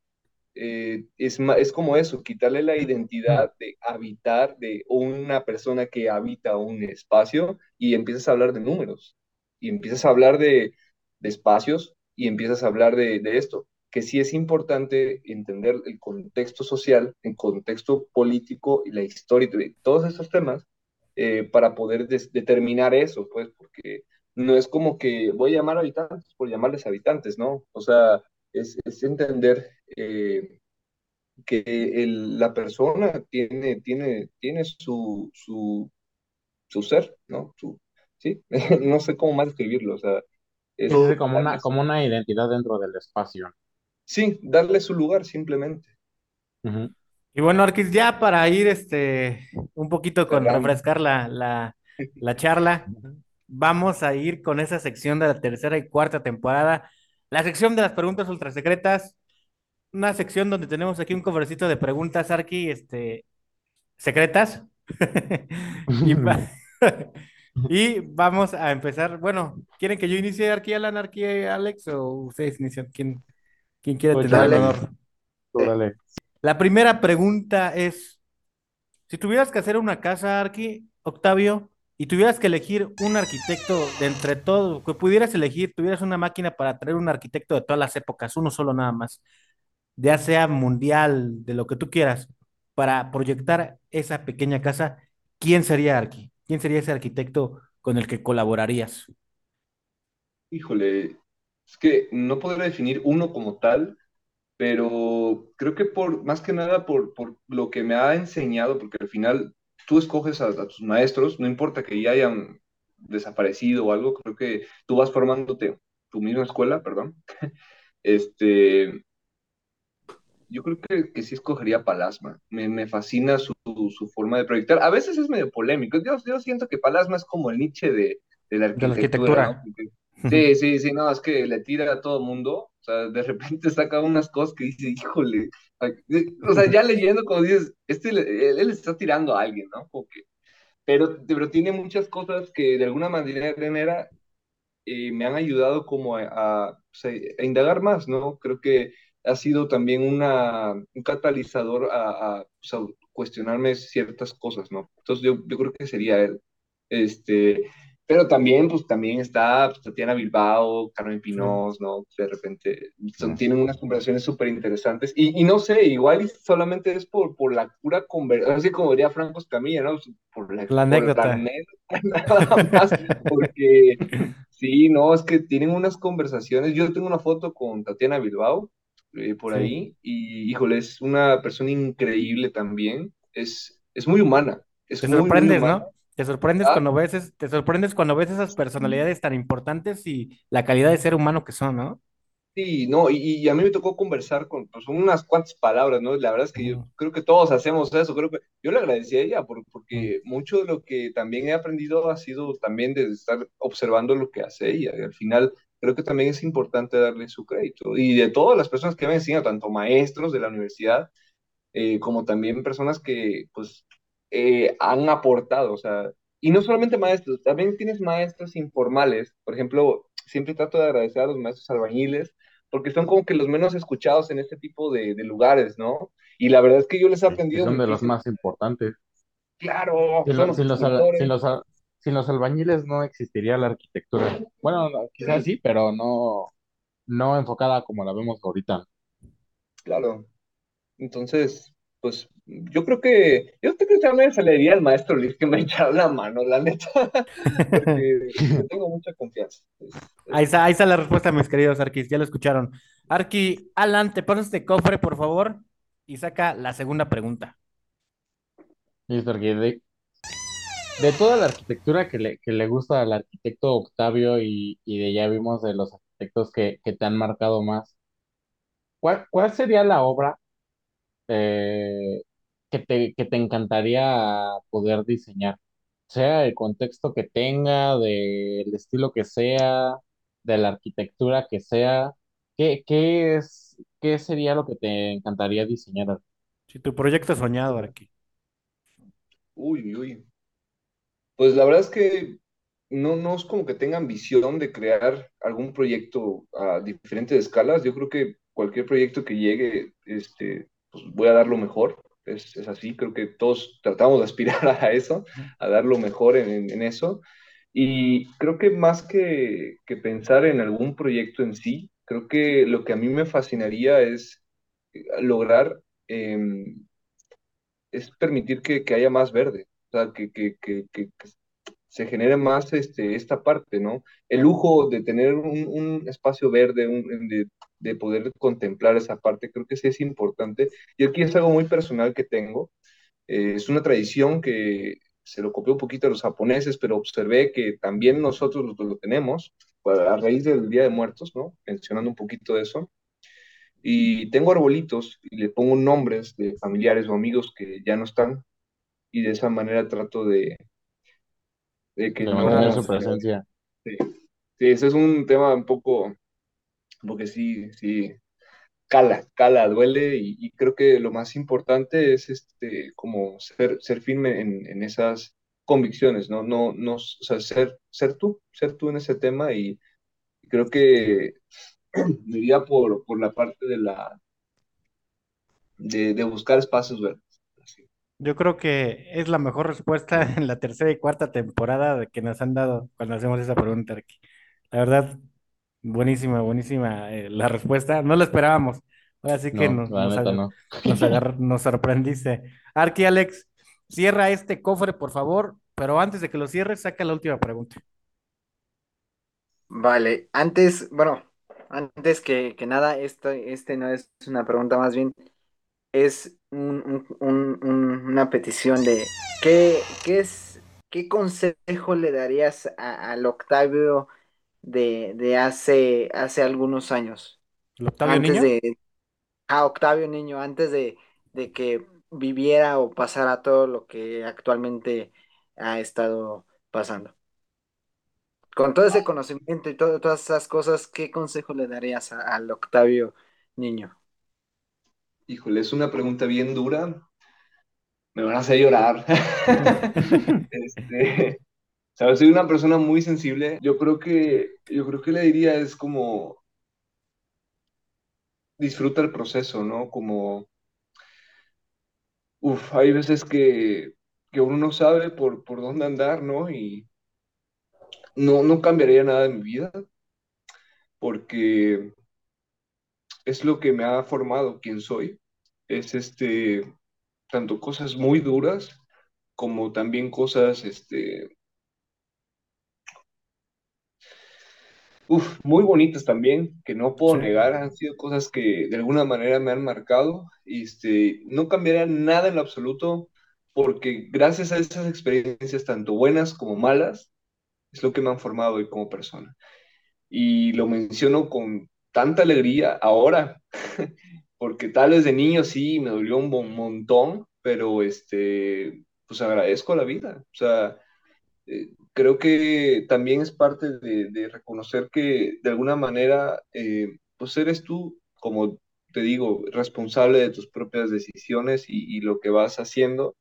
eh, es, es como eso, quitarle la identidad de habitar de una persona que habita un espacio y empiezas a hablar de números, y empiezas a hablar de, de espacios, y empiezas a hablar de, de esto que sí es importante entender el contexto social, el contexto político y la historia de todos esos temas eh, para poder determinar eso, pues, porque no es como que voy a llamar habitantes por llamarles habitantes, ¿no? O sea, es, es entender eh, que el, la persona tiene, tiene, tiene su, su, su ser, ¿no? Su, sí, no sé cómo más describirlo, o sea, es como una, como una identidad dentro del espacio. Sí, darle su lugar simplemente. Y bueno, Arquis, ya para ir este un poquito con refrescar la, la, la charla, vamos a ir con esa sección de la tercera y cuarta temporada, la sección de las preguntas ultra secretas, una sección donde tenemos aquí un cofrecito de preguntas, Arqui, este, secretas. y, y, vamos a empezar. Bueno, ¿quieren que yo inicie Arqui, Alan, Arqui, Alex, o ustedes inician? ¿Quién? ¿Quién quiere pues tener el honor? La primera pregunta es, si tuvieras que hacer una casa, Arqui, Octavio, y tuvieras que elegir un arquitecto de entre todos, que pudieras elegir, tuvieras una máquina para traer un arquitecto de todas las épocas, uno solo nada más, ya sea mundial, de lo que tú quieras, para proyectar esa pequeña casa, ¿quién sería Arqui? ¿Quién sería ese arquitecto con el que colaborarías? Híjole, es que no podría definir uno como tal, pero creo que por, más que nada por, por lo que me ha enseñado, porque al final tú escoges a, tus maestros, no importa que ya hayan desaparecido o algo, creo que tú vas formándote tu misma escuela, perdón. Este, yo creo que, que sí escogería Palasma. Me, me fascina su, su, forma de proyectar. A veces es medio polémico. Yo, yo siento que Palasma es como el Nietzsche de, de la arquitectura. Sí, sí, sí, no, es que le tira a todo mundo, o sea, de repente saca unas cosas que dice, híjole, o sea, ya leyendo como dices, este, él, está tirando a alguien, ¿no? Porque, pero, pero tiene muchas cosas que de alguna manera eh, me han ayudado como a, a, indagar más, ¿no? Creo que ha sido también una, un catalizador a, a, cuestionarme ciertas cosas, ¿no? Entonces yo, yo creo que sería él. Este, pero también, pues también está Tatiana Bilbao, Carmen Pinos, ¿no? De repente son, tienen unas conversaciones súper interesantes. Y, y, no sé, igual solamente es por, por la pura conversación, así como diría Franco Escamilla, ¿no? Por la, la anécdota. nada más, porque sí, no, es que tienen unas conversaciones. Yo tengo una foto con Tatiana Bilbao eh, por ahí, y híjole, es una persona increíble también. Es, es muy humana. Es Te sorprendes, ¿no? Te sorprendes, ah. cuando ves, te sorprendes cuando ves esas personalidades tan importantes y la calidad de ser humano que son, ¿no? Sí, no, y, a mí me tocó conversar con pues, unas cuantas palabras, ¿no? La verdad es que yo creo que todos hacemos eso, creo que yo le agradecí a ella porque mucho de lo que también he aprendido ha sido también de estar observando lo que hace ella, y al final creo que también es importante darle su crédito, y de todas las personas que me enseñado, tanto maestros de la universidad, eh, como también personas que, pues, eh, han aportado, o sea, y no solamente maestros, también tienes maestros informales, por ejemplo, siempre trato de agradecer a los maestros albañiles, porque son como que los menos escuchados en este tipo de, lugares, ¿no? Y la verdad es que yo les he aprendido. Son de los más importantes. Claro, sin, los, sin, los, albañiles no existiría la arquitectura. Bueno, quizás sí, pero no, no enfocada como la vemos ahorita. Claro. Entonces, pues yo creo que, yo creo que también se le diría al maestro Luis que me echara la mano, la neta, porque tengo mucha confianza. Ahí está, ahí está la respuesta, mis queridos Arquis, ya lo escucharon. Arqui, Alan, te pones este cofre, por favor, y saca la segunda pregunta. Listo, Arqui. De, de, toda la arquitectura que le, que le gusta al arquitecto Octavio y, y de ya vimos de los arquitectos que, que te han marcado más, ¿cuál, cuál sería la obra eh, que te, que te encantaría poder diseñar? sea el contexto que tenga, del estilo que sea, de la arquitectura que sea, ¿qué, qué es, qué sería lo que te encantaría diseñar? Si tu proyecto soñado, Arqui. Uy, uy. Pues la verdad es que no, no es como que tengan visión de crear algún proyecto a diferentes escalas. Yo creo que cualquier proyecto que llegue, este, pues voy a dar lo mejor. Es, es así, creo que todos tratamos de aspirar a eso, a dar lo mejor en, en eso. Y creo que más que, que pensar en algún proyecto en sí, creo que lo que a mí me fascinaría es eh, lograr, em, es permitir que, que haya más verde, o sea, que, que, que, que, que se genere más este, esta parte, ¿no? El lujo de tener un, un espacio verde, un, de, de, poder contemplar esa parte, creo que sí es importante. Y aquí es algo muy personal que tengo. Eh, es una tradición que se lo copió un poquito a los japoneses, pero observé que también nosotros lo, lo tenemos a raíz del Día de Muertos, ¿no? Mencionando un poquito de eso. Y tengo arbolitos y le pongo nombres de familiares o amigos que ya no están y de esa manera trato de, de que De no... su presencia. Sí, sí, ese es un tema un poco, porque sí, sí, cala, cala, duele y, y creo que lo más importante es este, como ser, ser firme en, en esas convicciones, ¿no? No, no, o sea, ser, ser tú, ser tú en ese tema y creo que me iría por, por la parte de la, de, de buscar espacios verdes. Así. Yo creo que es la mejor respuesta en la tercera y cuarta temporada de que nos han dado cuando hacemos esa pregunta. La verdad, buenísima, buenísima eh, la respuesta. No la esperábamos. Ahora sí que No, nos, nos, neta agar- no. nos, agar- nos sorprendiste. Arqui, Alex, cierra este cofre, por favor, pero antes de que lo cierres, saca la última pregunta. Vale, antes, bueno, antes que, que nada, esto, este no es una pregunta, más bien es un- un- un- un- una petición de ¿qué, qué es, qué consejo le darías a- al Octavio de, de hace, hace algunos años? ¿El Octavio Antes Niño? de, a Octavio Niño, antes de, de que viviera o pasara todo lo que actualmente ha estado pasando. Con todo ese conocimiento y todo- todas esas cosas, ¿qué consejo le darías al Octavio Niño? Híjole, es una pregunta bien dura, me van a hacer llorar. Este, sabes, soy una persona muy sensible. Yo creo que, yo creo que le diría es como disfruta el proceso, ¿no? Como, uff, hay veces que, que uno no sabe por, por dónde andar, ¿no? Y no, no cambiaría nada en mi vida porque es lo que me ha formado quien soy. Es este, tanto cosas muy duras como también cosas, este, uf, muy bonitas también, que no puedo Sí. negar, han sido cosas que de alguna manera me han marcado. Y este, no cambiaría nada en lo absoluto porque gracias a esas experiencias, tanto buenas como malas, es lo que me han formado hoy como persona. Y lo menciono con tanta alegría ahora, porque tal vez de niño sí me dolió un mon- montón, pero este, pues agradezco la vida. O sea, eh, creo que también es parte de, reconocer que de alguna manera, eh, pues eres tú, como te digo, responsable de tus propias decisiones y, lo que vas haciendo.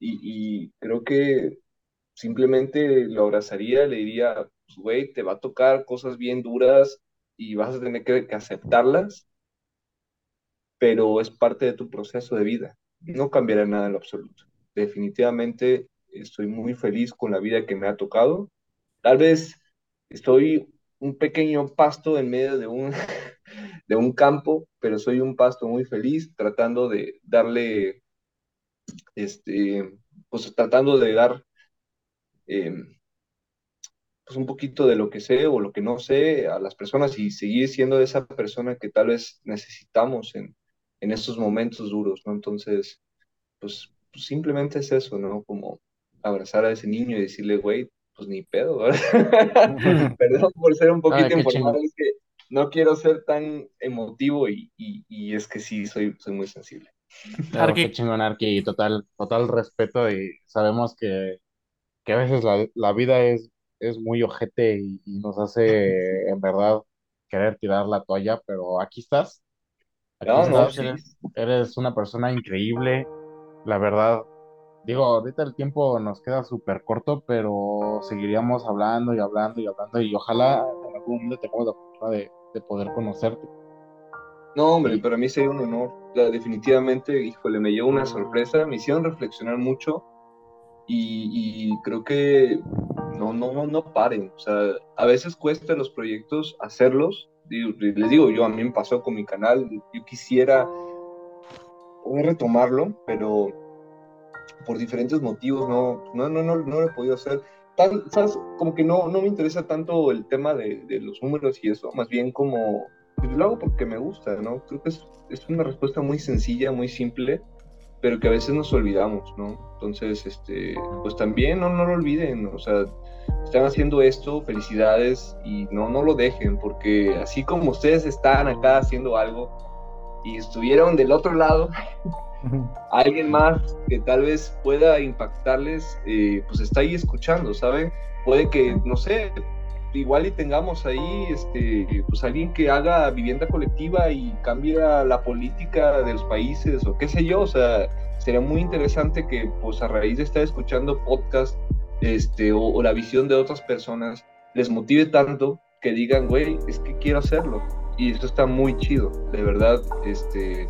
Y, creo que simplemente lo abrazaría, le diría, güey, te va a tocar cosas bien duras y vas a tener que, aceptarlas, pero es parte de tu proceso de vida. No cambiará nada en lo absoluto. Definitivamente estoy muy feliz con la vida que me ha tocado. Tal vez estoy un pequeño pasto en medio de un, de un campo, pero soy un pasto muy feliz tratando de darle, este, pues tratando de dar eh, pues un poquito de lo que sé o lo que no sé a las personas y seguir siendo esa persona que tal vez necesitamos en, en estos momentos duros, ¿no? Entonces, pues, pues simplemente es eso, ¿no? Como abrazar a ese niño y decirle, güey, pues ni pedo, ¿verdad? Perdón por ser un poquito informal, es que no quiero ser tan emotivo y, y, y es que sí, soy, soy muy sensible. Claro, qué chingón, Arqui. Total, total respeto y sabemos que que a veces la, la vida es, es muy ojete y, y nos hace en verdad querer tirar la toalla, pero aquí estás, aquí No, no, estás, sí. eres, eres una persona increíble, la verdad. Digo, ahorita el tiempo nos queda súper corto, pero seguiríamos hablando y hablando y hablando y ojalá en algún momento tengamos la oportunidad de, de poder conocerte. No, hombre, para mí sería un honor. Sea, definitivamente, híjole, me llevó una sorpresa, me hicieron reflexionar mucho y, y creo que no, no, no, paren. O sea, a veces cuesta los proyectos hacerlos. Digo, Les digo, yo a mí me pasó con mi canal, yo quisiera poder retomarlo, pero por diferentes motivos no, no, no, no, no lo he podido hacer. Tal, ¿sabes? Como que no, no me interesa tanto el tema de, de los números y eso, más bien como pues lo hago porque me gusta, ¿no? Creo que es, es una respuesta muy sencilla, muy simple, pero que a veces nos olvidamos, ¿no? Entonces, este, pues también no, no lo olviden, o sea, están haciendo esto, felicidades y no, no lo dejen, porque así como ustedes están acá haciendo algo y estuvieron del otro lado, alguien más que tal vez pueda impactarles, eh, pues está ahí escuchando, ¿saben? Puede que, no sé, igual y tengamos ahí, este, pues alguien que haga vivienda colectiva y cambie la política de los países o qué sé yo, o sea, sería muy interesante que, pues a raíz de estar escuchando podcast, este, o, la visión de otras personas, les motive tanto que digan, güey, es que quiero hacerlo. Y esto está muy chido, de verdad, este,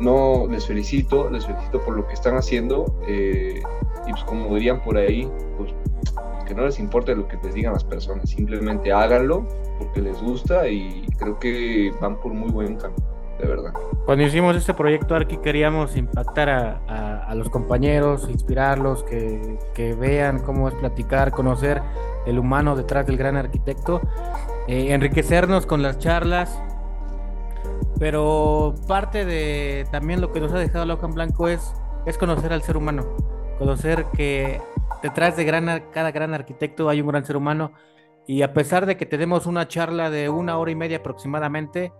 no, les felicito, les felicito por lo que están haciendo. eh, y pues como dirían por ahí, pues que no les importe lo que les digan las personas, simplemente háganlo porque les gusta y creo que van por muy buen camino, de verdad. Cuando hicimos este proyecto Arqui queríamos impactar a, a- a los compañeros, inspirarlos, que, que vean cómo es platicar, conocer el humano detrás del gran arquitecto, eh, enriquecernos con las charlas. Pero parte de también lo que nos ha dejado en blanco es, es conocer al ser humano, conocer que detrás de gran, cada gran arquitecto hay un gran ser humano y a pesar de que tenemos una charla de una hora y media aproximadamente,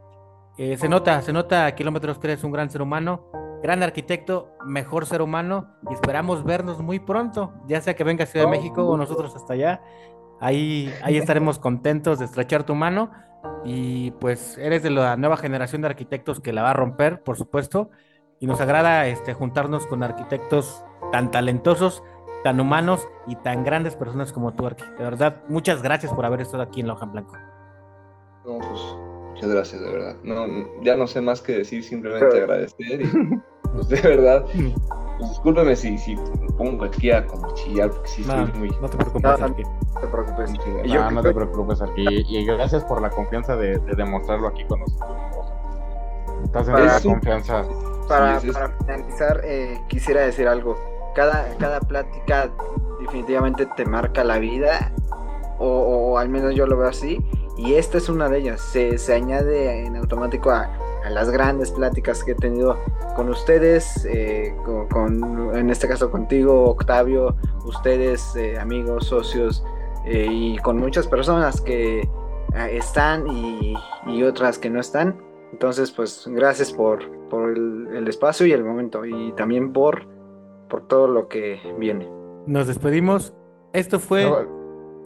eh, se nota, se nota a kilómetros que eres un gran ser humano, gran arquitecto, mejor ser humano y esperamos vernos muy pronto, ya sea que venga a Ciudad de México o nosotros hasta allá. Ahí, ahí estaremos contentos de estrechar tu mano y pues eres de la nueva generación de arquitectos que la va a romper, por supuesto, y nos agrada este, juntarnos con arquitectos tan talentosos, tan humanos y tan grandes personas como tú, Arqui. De verdad, muchas gracias por haber estado aquí en La Hoja en Blanco. No, pues muchas gracias, de verdad. No, ya no sé más que decir, simplemente agradecer y pues, de verdad, pues, discúlpeme si, si me pongo aquí a como chillar, porque sí No, estoy muy... no te preocupes, No, Arqui. No te preocupes. Y yo Ah, no te preocupes, Arqui. Y, y gracias por la confianza de, de demostrarlo aquí con nosotros. Estás en Para- la confianza. Para, Sí, es- para finalizar, eh, quisiera decir algo. Cada, cada plática definitivamente te marca la vida, o, o al menos yo lo veo así, y esta es una de ellas. Se, se añade en automático a, a las grandes pláticas que he tenido con ustedes, eh, con, con- en este caso contigo, Octavio, ustedes, eh, amigos, socios, eh, y con muchas personas que eh, están y, y otras que no están. Entonces, pues gracias por, por el, el espacio y el momento y también por, por todo lo que viene. Nos despedimos. Esto fue. Ah,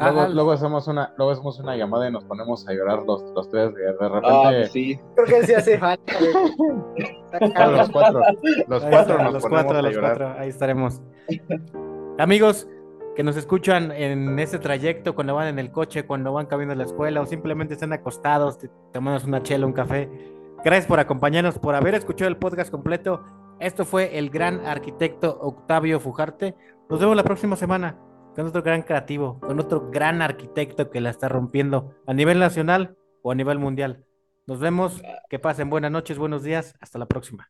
luego, ah, luego hacemos una, luego hacemos una llamada y nos ponemos a llorar los, los tres. De, de repente, Ah, pues sí. Creo que sí hace falta. ah, los cuatro, los Ahí cuatro está, nos los ponemos cuatro, a los llorar. cuatro, ahí estaremos. Amigos que nos escuchan en ese trayecto, cuando van en el coche, cuando van camino a la escuela o simplemente están acostados, tomándonos una chela, un café. Gracias por acompañarnos, por haber escuchado el podcast completo. Esto fue el gran arquitecto Octavio Fujarte. Nos vemos la próxima semana con otro gran creativo, con otro gran arquitecto que la está rompiendo a nivel nacional o a nivel mundial. Nos vemos, que pasen buenas noches, buenos días, hasta la próxima.